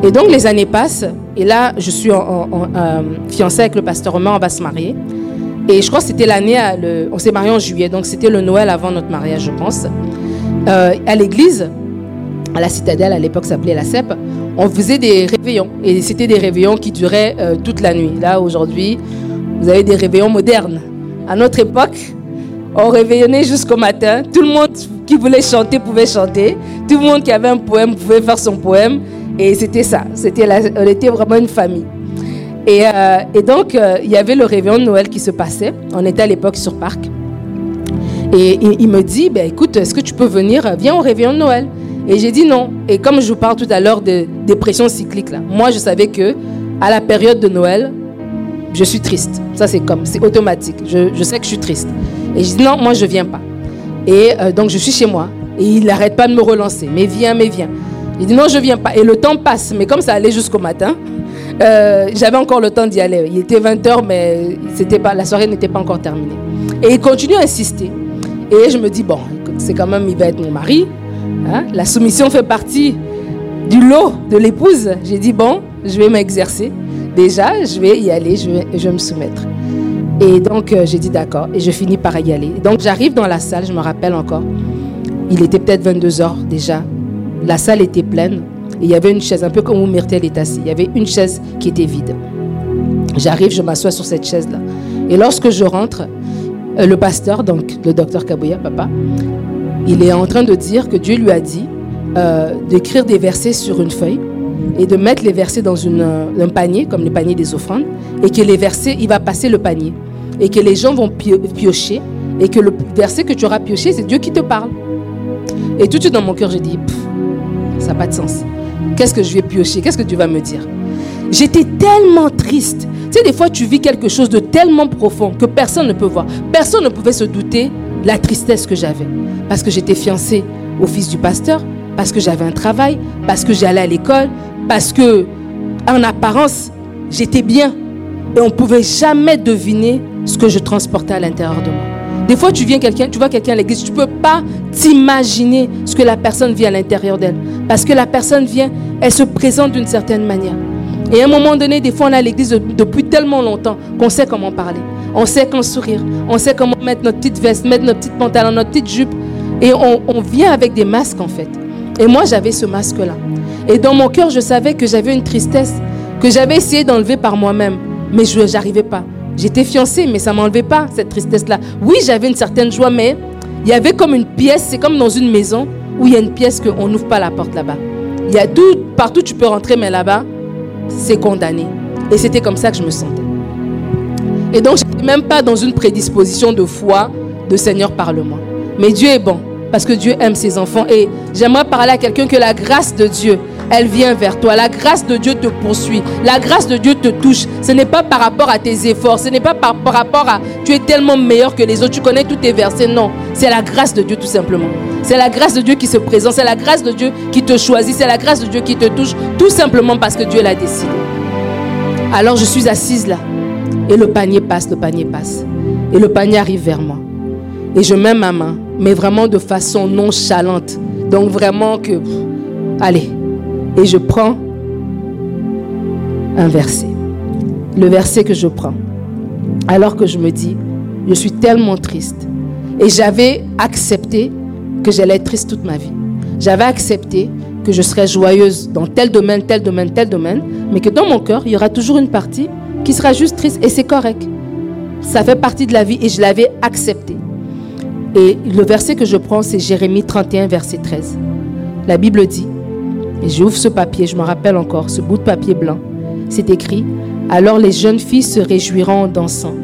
Et donc, les années passent. Et là, je suis euh, fiancée avec le pasteur Romain. On va se marier. Et je crois que c'était l'année, on s'est marié en juillet. Donc, c'était le Noël avant notre mariage, je pense. Euh, à l'église, à la citadelle, à l'époque, ça s'appelait la CEP, on faisait des réveillons. Et c'était des réveillons qui duraient euh, toute la nuit. Là, aujourd'hui, vous avez des réveillons modernes. À notre époque, on réveillonnait jusqu'au matin. Tout le monde qui voulait chanter pouvait chanter. Tout le monde qui avait un poème pouvait faire son poème. Et c'était ça. C'était on était vraiment une famille. Et, euh, donc, euh, il y avait le réveillon de Noël qui se passait. On était à l'époque sur Parc. Et, il me dit, ben, écoute, est-ce que tu peux venir? Viens au réveillon de Noël. Et j'ai dit non. Et comme je vous parle tout à l'heure de dépression cyclique, là, moi, je savais que à la période de Noël, je suis triste. Ça, c'est comme, c'est automatique. Je, sais que je suis triste. Et je dis non, moi je viens pas. Et euh, donc je suis chez moi. Et il n'arrête pas de me relancer. Mais viens, mais viens. Il dit non, je viens pas. Et le temps passe. Mais comme ça allait jusqu'au matin, euh, j'avais encore le temps d'y aller. Il était 20h, mais c'était pas, la soirée n'était pas encore terminée. Et il continue à insister. Et je me dis, bon, c'est quand même, il va être mon mari. Hein. La soumission fait partie du lot de l'épouse. J'ai dit, bon, je vais m'exercer. Déjà, je vais y aller, je vais, je me soumettre. Et donc, euh, j'ai dit d'accord. Et je finis par y aller. Donc, j'arrive dans la salle, je me rappelle encore. Il était peut-être 22 heures déjà. La salle était pleine. Et il y avait une chaise, un peu comme où Myrtle est assis. Il y avait une chaise qui était vide. J'arrive, je m'assois sur cette chaise-là. Et lorsque je rentre, euh, le pasteur, donc le docteur Kabouya, papa, il est en train de dire que Dieu lui a dit euh, d'écrire des versets sur une feuille et de mettre les versets dans une, un panier, comme le panier des offrandes, et que les versets, il va passer le panier et que les gens vont piocher et que le verset que tu auras pioché, c'est Dieu qui te parle. Et tout de suite dans mon cœur, j'ai dit, ça n'a pas de sens. Qu'est-ce que je vais piocher? Qu'est-ce que Dieu va me dire? J'étais tellement triste. Tu sais, des fois, tu vis quelque chose de tellement profond que personne ne peut voir. Personne ne pouvait se douter de la tristesse que j'avais. Parce que j'étais fiancée au fils du pasteur, parce que j'avais un travail, parce que j'allais à l'école, parce que, en apparence, j'étais bien. Et on ne pouvait jamais deviner ce que je transportais à l'intérieur de moi. Des fois, tu viens quelqu'un, tu vois quelqu'un à l'église, tu ne peux pas t'imaginer ce que la personne vit à l'intérieur d'elle. Parce que la personne vient, elle se présente d'une certaine manière. Et à un moment donné, des fois, on est à l'église depuis tellement longtemps qu'on sait comment parler. On sait comment sourire. On sait comment mettre notre petite veste, mettre notre petite pantalon, notre petite jupe. Et on, on vient avec des masques, en fait. Et moi, j'avais ce masque-là. Et dans mon cœur, je savais que j'avais une tristesse que j'avais essayé d'enlever par moi-même. Mais je n'arrivais pas. J'étais fiancée, mais ça ne m'enlevait pas, cette tristesse-là. Oui, j'avais une certaine joie, mais il y avait comme une pièce, c'est comme dans une maison où il y a une pièce qu'on n'ouvre pas la porte là-bas. Il y a tout, partout tu peux rentrer, mais là-bas, c'est condamné. Et c'était comme ça que je me sentais. Et donc, je n'étais même pas dans une prédisposition de foi, de Seigneur, parle-moi. Mais Dieu est bon, parce que Dieu aime ses enfants. Et j'aimerais parler à quelqu'un que la grâce de Dieu, elle vient vers toi. La grâce de Dieu te poursuit. La grâce de Dieu te touche. Ce n'est pas par rapport à tes efforts. Ce n'est pas par, rapport à tu es tellement meilleur que les autres. Tu connais tous tes versets. Non. C'est la grâce de Dieu tout simplement. C'est la grâce de Dieu qui se présente. C'est la grâce de Dieu qui te choisit. C'est la grâce de Dieu qui te touche. Tout simplement parce que Dieu l'a décidé. Alors je suis assise là. Et le panier passe, le panier passe. Et le panier arrive vers moi. Et je mets ma main, mais vraiment de façon nonchalante. Donc vraiment que, allez, et je prends un verset. Le verset que je prends. Alors que je me dis, je suis tellement triste. Et j'avais accepté que j'allais être triste toute ma vie. J'avais accepté que je serais joyeuse dans tel domaine, tel domaine, tel domaine, mais que dans mon cœur, il y aura toujours une partie qui sera juste triste et c'est correct. Ça fait partie de la vie et je l'avais accepté. Et le verset que je prends, c'est Jérémie 31, verset 13. La Bible dit, et j'ouvre ce papier, je me rappelle encore, ce bout de papier blanc. C'est écrit Alors les jeunes filles se réjouiront en dansant.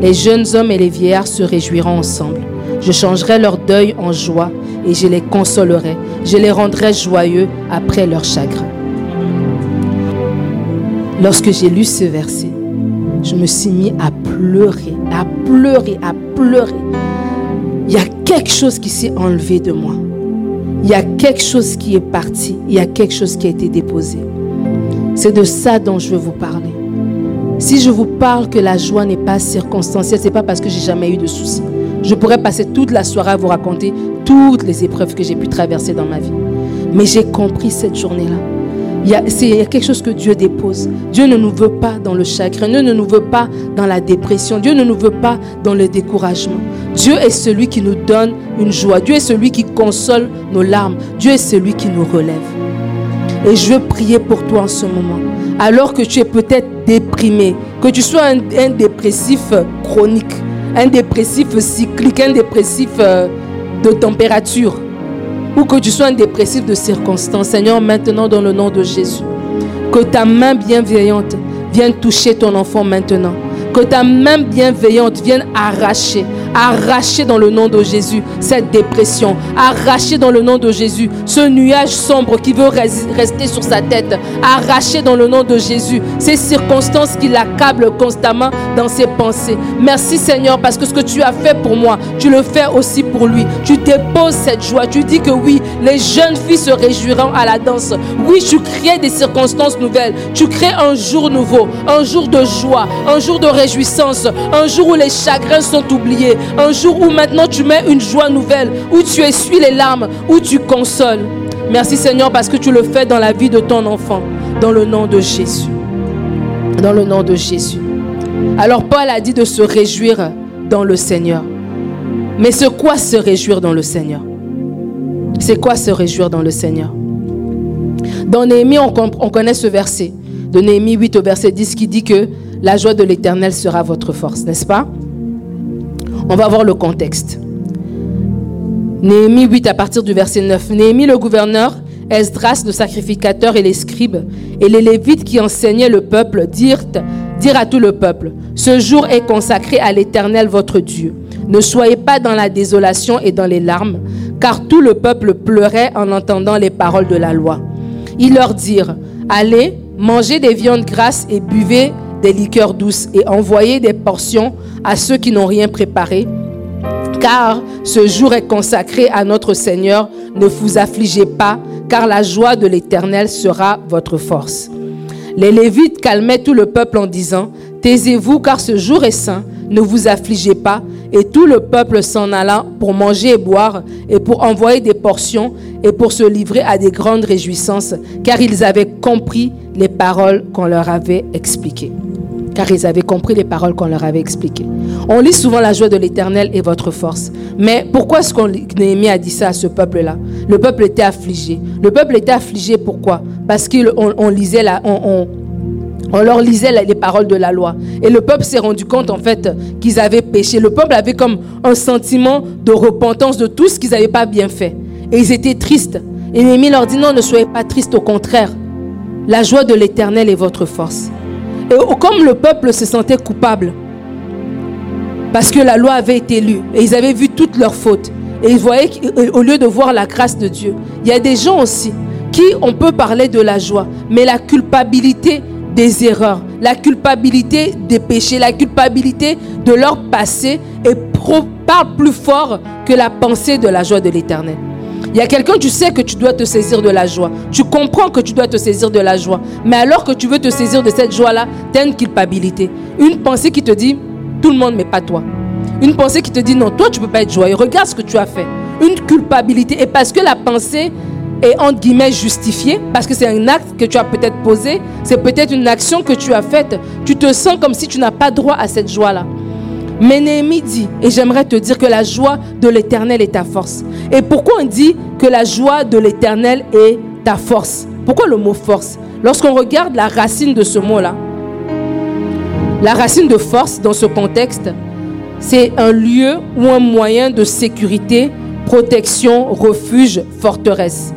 Les jeunes hommes et les vieillards se réjouiront ensemble. Je changerai leur deuil en joie et je les consolerai. Je les rendrai joyeux après leur chagrin. Lorsque j'ai lu ce verset, je me suis mis à pleurer, à pleurer, à pleurer. Il y a quelque chose qui s'est enlevé de moi il y a quelque chose qui est parti, il y a quelque chose qui a été déposé. C'est de ça dont je veux vous parler. Si je vous parle que la joie n'est pas circonstancielle, ce n'est pas parce que j'ai jamais eu de soucis. Je pourrais passer toute la soirée à vous raconter toutes les épreuves que j'ai pu traverser dans ma vie. Mais j'ai compris cette journée-là il y, a, quelque chose que Dieu dépose. Dieu ne nous veut pas dans le chagrin. Dieu ne nous veut pas dans la dépression. Dieu ne nous veut pas dans le découragement. Dieu est celui qui nous donne une joie. Dieu est celui qui console nos larmes. Dieu est celui qui nous relève. Et je veux prier pour toi en ce moment. Alors que tu es peut-être déprimé, que tu sois un, dépressif chronique, un dépressif cyclique, un dépressif euh, de température ou que tu sois un dépressif de circonstance, Seigneur, maintenant dans le nom de Jésus, que ta main bienveillante vienne toucher ton enfant maintenant. Que ta main bienveillante vienne arracher, arracher dans le nom de Jésus cette dépression, arracher dans le nom de Jésus ce nuage sombre qui veut rester sur sa tête, arracher dans le nom de Jésus ces circonstances qui l'accablent constamment dans ses pensées. Merci Seigneur parce que ce que tu as fait pour moi, tu le fais aussi pour lui. Tu déposes cette joie, tu dis que oui, les jeunes filles se réjouiront à la danse. Oui, tu crées des circonstances nouvelles, tu crées un jour nouveau, un jour de joie, un jour de réjouissance, un jour où les chagrins sont oubliés, un jour où maintenant tu mets une joie nouvelle, où tu essuies les larmes, où tu consoles. Merci Seigneur parce que tu le fais dans la vie de ton enfant, dans le nom de Jésus. Dans le nom de Jésus. Alors Paul a dit de se réjouir dans le Seigneur. Mais c'est quoi se réjouir dans le Seigneur? C'est quoi se réjouir dans le Seigneur? Dans Néhémie, on, on connaît ce verset. De Néhémie 8 au verset 10 qui dit que la joie de l'Éternel sera votre force, n'est-ce pas? On va voir le contexte. Néhémie 8 à partir du verset 9. Néhémie le gouverneur, Esdras le sacrificateur et les scribes et les lévites qui enseignaient le peuple dirent, dirent à tout le peuple, ce jour est consacré à l'Éternel votre Dieu. Ne soyez pas dans la désolation et dans les larmes, car tout le peuple pleurait en entendant les paroles de la loi. Ils leur dirent, allez, mangez des viandes grasses et buvez des liqueurs douces et envoyez des portions à ceux qui n'ont rien préparé. Car ce jour est consacré à notre Seigneur. Ne vous affligez pas, car la joie de l'Éternel sera votre force. Les Lévites calmaient tout le peuple en disant, Taisez-vous, car ce jour est saint, ne vous affligez pas. Et tout le peuple s'en alla pour manger et boire, et pour envoyer des portions, et pour se livrer à des grandes réjouissances, car ils avaient compris les paroles qu'on leur avait expliquées. Car ils avaient compris les paroles qu'on leur avait expliquées. On lit souvent la joie de l'Éternel et votre force. Mais pourquoi est-ce qu'on Néhémie a dit ça à ce peuple-là? Le peuple était affligé. Le peuple était affligé pourquoi? Parce qu'on lisait la, on, on leur lisait les paroles de la loi. Et le peuple s'est rendu compte en fait qu'ils avaient péché. Le peuple avait comme un sentiment de repentance de tout ce qu'ils n'avaient pas bien fait. Et ils étaient tristes. Et Néhémie leur dit non, ne soyez pas tristes, au contraire. La joie de l'Éternel est votre force. Et comme le peuple se sentait coupable, parce que la loi avait été lue, et ils avaient vu toutes leurs fautes, et ils voyaient qu'au lieu de voir la grâce de Dieu, il y a des gens aussi qui, on peut parler de la joie, mais la culpabilité des erreurs, la culpabilité des péchés, la culpabilité de leur passé est parle plus fort que la pensée de la joie de l'éternel. Il y a quelqu'un, tu sais que tu dois te saisir de la joie. Tu comprends que tu dois te saisir de la joie. Mais alors que tu veux te saisir de cette joie-là, tu as une culpabilité. Une pensée qui te dit, tout le monde, mais pas toi. Une pensée qui te dit, non, toi, tu ne peux pas être joyeux. Regarde ce que tu as fait. Une culpabilité. Et parce que la pensée est entre guillemets justifié parce que c'est un acte que tu as peut-être posé, c'est peut-être une action que tu as faite, tu te sens comme si tu n'as pas droit à cette joie-là. Mais Néhémie dit, et j'aimerais te dire que la joie de l'éternel est ta force. Et pourquoi on dit que la joie de l'éternel est ta force? Pourquoi le mot force? Lorsqu'on regarde la racine de ce mot-là, la racine de force dans ce contexte, c'est un lieu ou un moyen de sécurité, protection, refuge, forteresse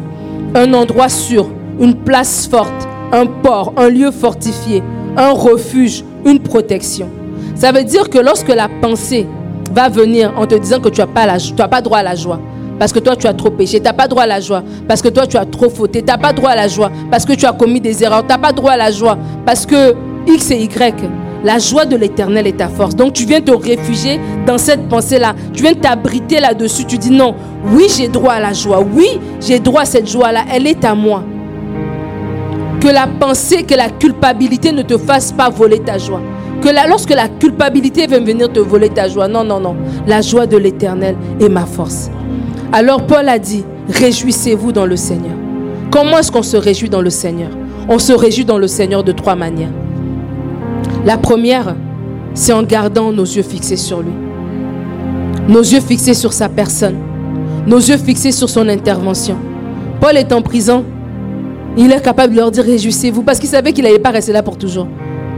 un endroit sûr, une place forte, un port, un lieu fortifié, un refuge, une protection. Ça veut dire que lorsque la pensée va venir en te disant que tu n'as pas, pas droit à la joie, parce que toi tu as trop péché, tu n'as pas droit à la joie, parce que toi tu as trop fauté, tu n'as pas droit à la joie, parce que tu as commis des erreurs, tu n'as pas droit à la joie, parce que X et Y, la joie de l'éternel est ta force. Donc tu viens te réfugier dans cette pensée-là. Tu viens t'abriter là-dessus. Tu dis non, oui, j'ai droit à la joie. Oui, j'ai droit à cette joie-là. Elle est à moi. Que la pensée, que la culpabilité ne te fasse pas voler ta joie. Que lorsque la culpabilité vient venir te voler ta joie, non, non, non. La joie de l'éternel est ma force. Alors Paul a dit, réjouissez-vous dans le Seigneur. Comment est-ce qu'on se réjouit dans le Seigneur? On se réjouit dans le Seigneur de trois manières. La première, c'est en gardant nos yeux fixés sur lui. Nos yeux fixés sur sa personne. Nos yeux fixés sur son intervention. Paul est en prison. Il est capable de leur dire réjouissez-vous parce qu'il savait qu'il n'allait pas rester là pour toujours.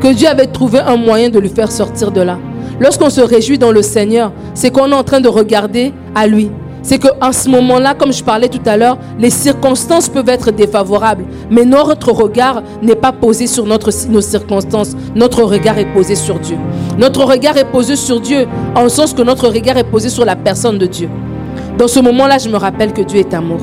Que Dieu avait trouvé un moyen de lui faire sortir de là. Lorsqu'on se réjouit dans le Seigneur, c'est qu'on est en train de regarder à lui c'est qu'en ce moment-là, comme je parlais tout à l'heure, les circonstances peuvent être défavorables, mais notre regard n'est pas posé sur nos circonstances, notre regard est posé sur Dieu. Notre regard est posé sur Dieu, en sens que notre regard est posé sur la personne de Dieu. Dans ce moment-là, je me rappelle que Dieu est amour.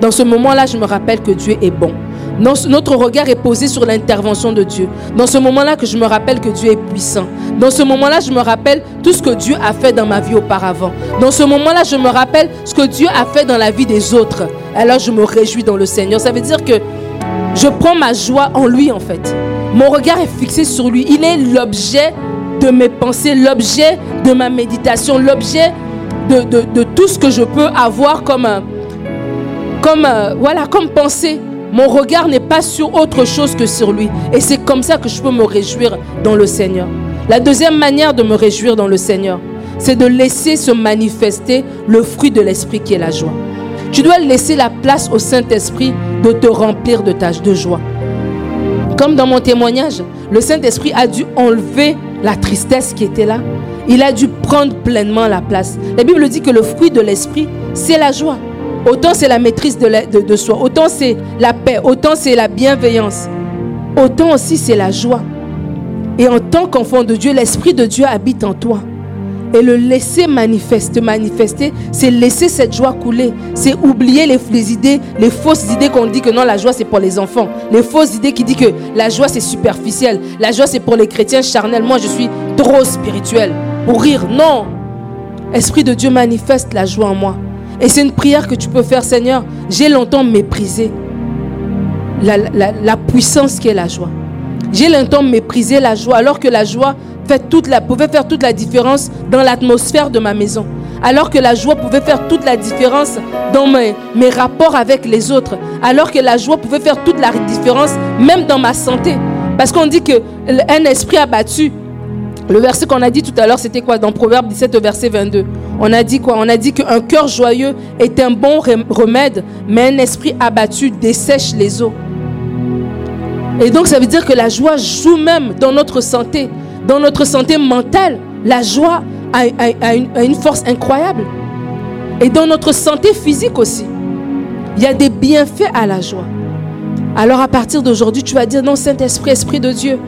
Dans ce moment-là, je me rappelle que Dieu est bon. Notre regard est posé sur l'intervention de Dieu. Dans ce moment-là que je me rappelle que Dieu est puissant. Dans ce moment-là, je me rappelle tout ce que Dieu a fait dans ma vie auparavant. Dans ce moment-là, je me rappelle ce que Dieu a fait dans la vie des autres. Alors je me réjouis dans le Seigneur. Ça veut dire que je prends ma joie en lui en fait. Mon regard est fixé sur lui. Il est l'objet de mes pensées, l'objet de ma méditation, l'objet de, tout ce que je peux avoir comme, comme, voilà, comme pensée. Mon regard n'est pas sur autre chose que sur lui. Et c'est comme ça que je peux me réjouir dans le Seigneur. La deuxième manière de me réjouir dans le Seigneur, c'est de laisser se manifester le fruit de l'Esprit qui est la joie. Tu dois laisser la place au Saint-Esprit de te remplir de tâches de joie. Comme dans mon témoignage, le Saint-Esprit a dû enlever la tristesse qui était là. Il a dû prendre pleinement la place. La Bible dit que le fruit de l'Esprit, c'est la joie. Autant c'est la maîtrise de, soi, autant c'est la paix, autant c'est la bienveillance, autant aussi c'est la joie. Et en tant qu'enfant de Dieu, l'Esprit de Dieu habite en toi. Et le laisser manifester, manifester, c'est laisser cette joie couler. C'est oublier les, les, idées, les fausses idées qu'on dit que non, la joie c'est pour les enfants. Les fausses idées qui disent que la joie c'est superficiel. La joie c'est pour les chrétiens charnels. Moi je suis trop spirituel. Pour rire, non. Esprit de Dieu manifeste la joie en moi. Et c'est une prière que tu peux faire, Seigneur. J'ai longtemps méprisé la, la, puissance qui est la joie. J'ai longtemps méprisé la joie alors que la joie fait toute la, pouvait faire toute la différence dans l'atmosphère de ma maison. Alors que la joie pouvait faire toute la différence dans mes, mes rapports avec les autres. Alors que la joie pouvait faire toute la différence même dans ma santé. Parce qu'on dit qu'un esprit abattu, le verset qu'on a dit tout à l'heure, c'était quoi? Dans Proverbe 17, verset 22. On a dit quoi? On a dit qu'un cœur joyeux est un bon remède, mais un esprit abattu dessèche les eaux. Et donc ça veut dire que la joie joue même dans notre santé, dans notre santé mentale. La joie a, une, a une force incroyable. Et dans notre santé physique aussi. Il y a des bienfaits à la joie. Alors à partir d'aujourd'hui, tu vas dire non, Saint-Esprit, Esprit de Dieu,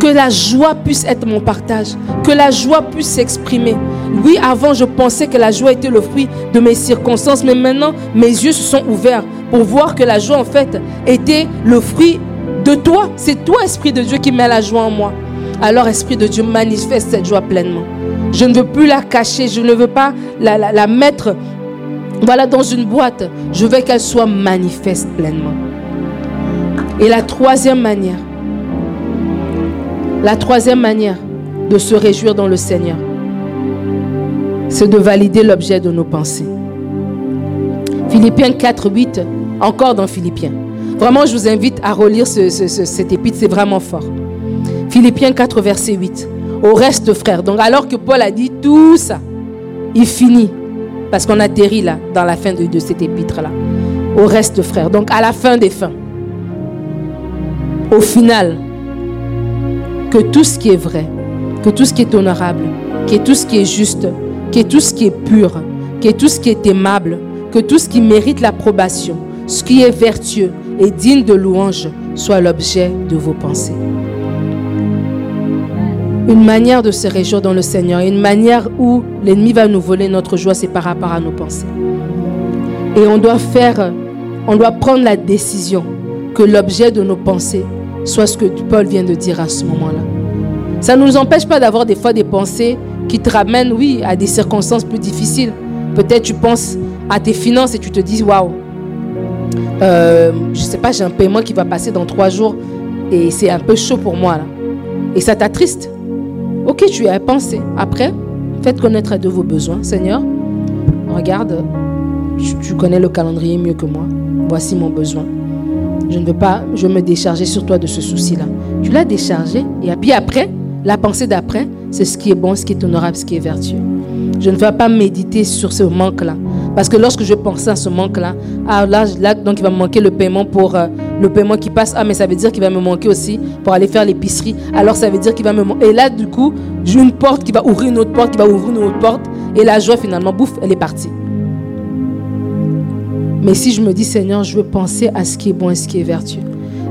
que la joie puisse être mon partage, que la joie puisse s'exprimer. Oui, avant, je pensais que la joie était le fruit de mes circonstances, mais maintenant, mes yeux se sont ouverts pour voir que la joie, en fait, était le fruit de toi. C'est toi, Esprit de Dieu, qui met la joie en moi. Alors, Esprit de Dieu, manifeste cette joie pleinement. Je ne veux plus la cacher, je ne veux pas la, la mettre voilà, dans une boîte. Je veux qu'elle soit manifeste pleinement. Et la troisième manière, la troisième manière de se réjouir dans le Seigneur, c'est de valider l'objet de nos pensées. Philippiens 4, 8, encore dans Philippiens. Vraiment, je vous invite à relire ce, cet épître, c'est vraiment fort. Philippiens 4, verset 8. Au reste, frère. Donc, alors que Paul a dit tout ça, il finit. Parce qu'on atterrit là, dans la fin de, de cet épître-là. Au reste, frère. Donc, à la fin des fins. Au final, que tout ce qui est vrai, que tout ce qui est honorable, que tout ce qui est juste, que tout ce qui est pur, que tout ce qui est aimable, que tout ce qui mérite l'approbation, ce qui est vertueux et digne de louange soit l'objet de vos pensées. Une manière de se réjouir dans le Seigneur, une manière où l'ennemi va nous voler notre joie, c'est par rapport à nos pensées. Et on doit faire, on doit prendre la décision que l'objet de nos pensées soit ce que Paul vient de dire à ce moment-là. Ça ne nous empêche pas d'avoir des fois des pensées qui te ramènent, oui, à des circonstances plus difficiles. Peut-être tu penses à tes finances et tu te dis, waouh, euh, je ne sais pas, j'ai un paiement qui va passer dans trois jours et c'est un peu chaud pour moi là. Et ça t'attriste. Ok, tu as pensé. Après, faites connaître de vos besoins. Seigneur, regarde, tu connais le calendrier mieux que moi. Voici mon besoin. Je ne veux pas, je me décharger sur toi de ce souci-là. Tu l'as déchargé et puis après, la pensée d'après, c'est ce qui est bon, ce qui est honorable, ce qui est vertueux. Je ne veux pas méditer sur ce manque-là. Parce que lorsque je pense à ce manque-là, ah, là, là, donc il va me manquer le paiement pour euh, le paiement qui passe. Ah, mais ça veut dire qu'il va me manquer aussi pour aller faire l'épicerie. Alors ça veut dire qu'il va me manquer. Et là, du coup, j'ai une porte qui va ouvrir une autre porte, qui va ouvrir une autre porte. Et la joie, finalement, bouffe, elle est partie. Mais si je me dis, Seigneur, je veux penser à ce qui est bon et ce qui est vertueux.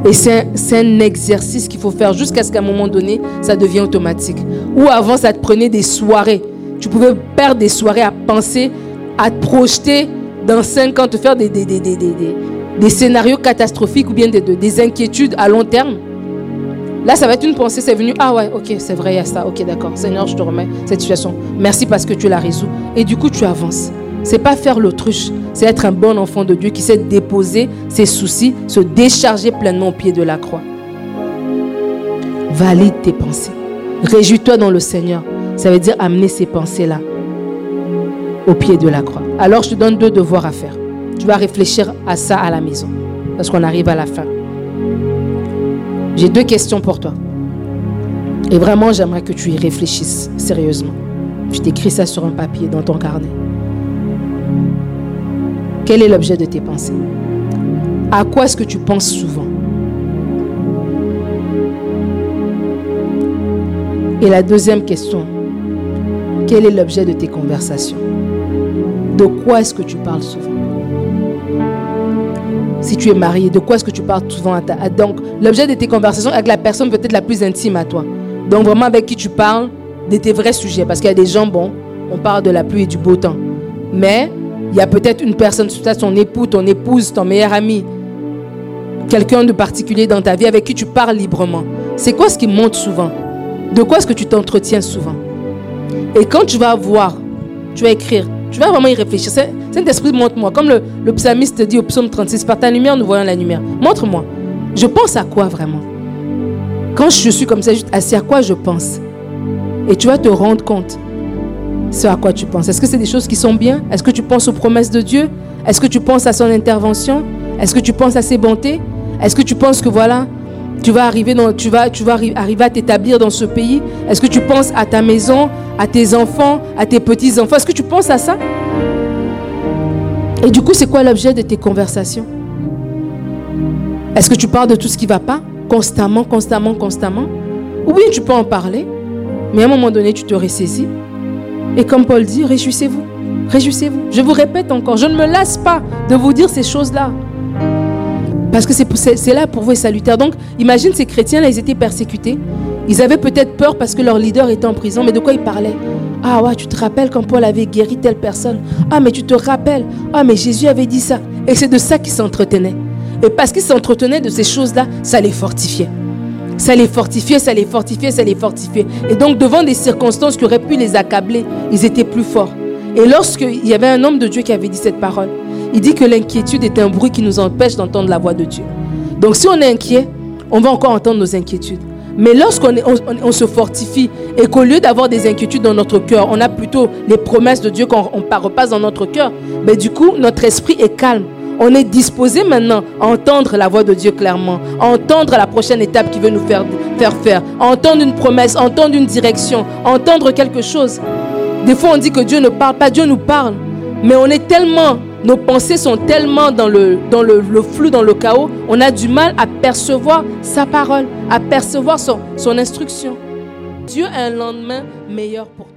Et c'est un, exercice qu'il faut faire jusqu'à ce qu'à un moment donné, ça devienne automatique. Ou avant, ça te prenait des soirées. Tu pouvais perdre des soirées à penser, à te projeter dans 5 ans, te faire des, des, des, des scénarios catastrophiques ou bien des, inquiétudes à long terme. Là, ça va être une pensée, c'est venu, ah ouais, ok, c'est vrai, il y a ça, ok, d'accord. Seigneur, je te remets cette situation. Merci parce que tu la résous. Et du coup, tu avances. C'est pas faire l'autruche, c'est être un bon enfant de Dieu qui sait déposer ses soucis, se décharger pleinement au pied de la croix. Valide tes pensées. Réjouis-toi dans le Seigneur. Ça veut dire amener ces pensées-là au pied de la croix. Alors je te donne deux devoirs à faire. Tu vas réfléchir à ça à la maison, parce qu'on arrive à la fin. J'ai deux questions pour toi. Et vraiment, j'aimerais que tu y réfléchisses sérieusement. Tu t'écris ça sur un papier dans ton carnet. Quel est l'objet de tes pensées? À quoi est-ce que tu penses souvent? Et la deuxième question, quel est l'objet de tes conversations? De quoi est-ce que tu parles souvent? Si tu es marié, de quoi est-ce que tu parles souvent à ta... Donc, l'objet de tes conversations avec la personne peut-être la plus intime à toi. Donc, vraiment avec qui tu parles de tes vrais sujets. Parce qu'il y a des gens, bon, on parle de la pluie et du beau temps. Mais il y a peut-être une personne, peut-être ton époux, ton épouse, ton meilleur ami, quelqu'un de particulier dans ta vie avec qui tu parles librement. C'est quoi ce qui monte souvent? De quoi est-ce que tu t'entretiens souvent? Et quand tu vas voir, tu vas écrire, tu vas vraiment y réfléchir. Saint-Esprit, montre-moi. Comme le, le psalmiste dit au psaume 36, par ta lumière, nous voyons la lumière. Montre-moi. Je pense à quoi vraiment? Quand je suis comme ça, juste assis, à quoi je pense? Et tu vas te rendre compte ce à quoi tu penses. Est-ce que c'est des choses qui sont bien? Est-ce que tu penses aux promesses de Dieu? Est-ce que tu penses à son intervention? Est-ce que tu penses à ses bontés? Est-ce que tu penses que voilà, tu vas arriver, tu vas arriver à t'établir dans ce pays? Est-ce que tu penses à ta maison, à tes enfants, à tes petits-enfants? Est-ce que tu penses à ça? Et du coup, c'est quoi l'objet de tes conversations? Est-ce que tu parles de tout ce qui ne va pas? Constamment, constamment, constamment? Ou bien tu peux en parler, mais à un moment donné, tu te ressaisis? Et comme Paul dit, réjouissez-vous. Réjouissez-vous. Je vous répète encore, je ne me lasse pas de vous dire ces choses-là. Parce que c'est là pour vous et salutaire. Donc, imagine ces chrétiens-là, ils étaient persécutés. Ils avaient peut-être peur parce que leur leader était en prison. Mais de quoi ils parlaient? Ah ouais, tu te rappelles quand Paul avait guéri telle personne? Ah, mais tu te rappelles? Ah, mais Jésus avait dit ça. Et c'est de ça qu'ils s'entretenaient. Et parce qu'ils s'entretenaient de ces choses-là, ça les fortifiait. Ça les fortifiait, ça les fortifiait, ça les fortifiait. Et donc devant des circonstances qui auraient pu les accabler, ils étaient plus forts. Et lorsqu'il y avait un homme de Dieu qui avait dit cette parole, il dit que l'inquiétude est un bruit qui nous empêche d'entendre la voix de Dieu. Donc si on est inquiet, on va encore entendre nos inquiétudes. Mais lorsqu'on on, se fortifie et qu'au lieu d'avoir des inquiétudes dans notre cœur, on a plutôt les promesses de Dieu qu'on repasse dans notre cœur, mais ben, du coup, notre esprit est calme on est disposé maintenant à entendre la voix de Dieu clairement, à entendre la prochaine étape qu'il veut nous faire, faire à entendre une promesse, à entendre une direction, à entendre quelque chose. Des fois, on dit que Dieu ne parle pas, Dieu nous parle, mais on est tellement, nos pensées sont tellement dans le, dans flou, dans le chaos, on a du mal à percevoir sa parole, à percevoir son, son instruction. Dieu a un lendemain meilleur pour toi.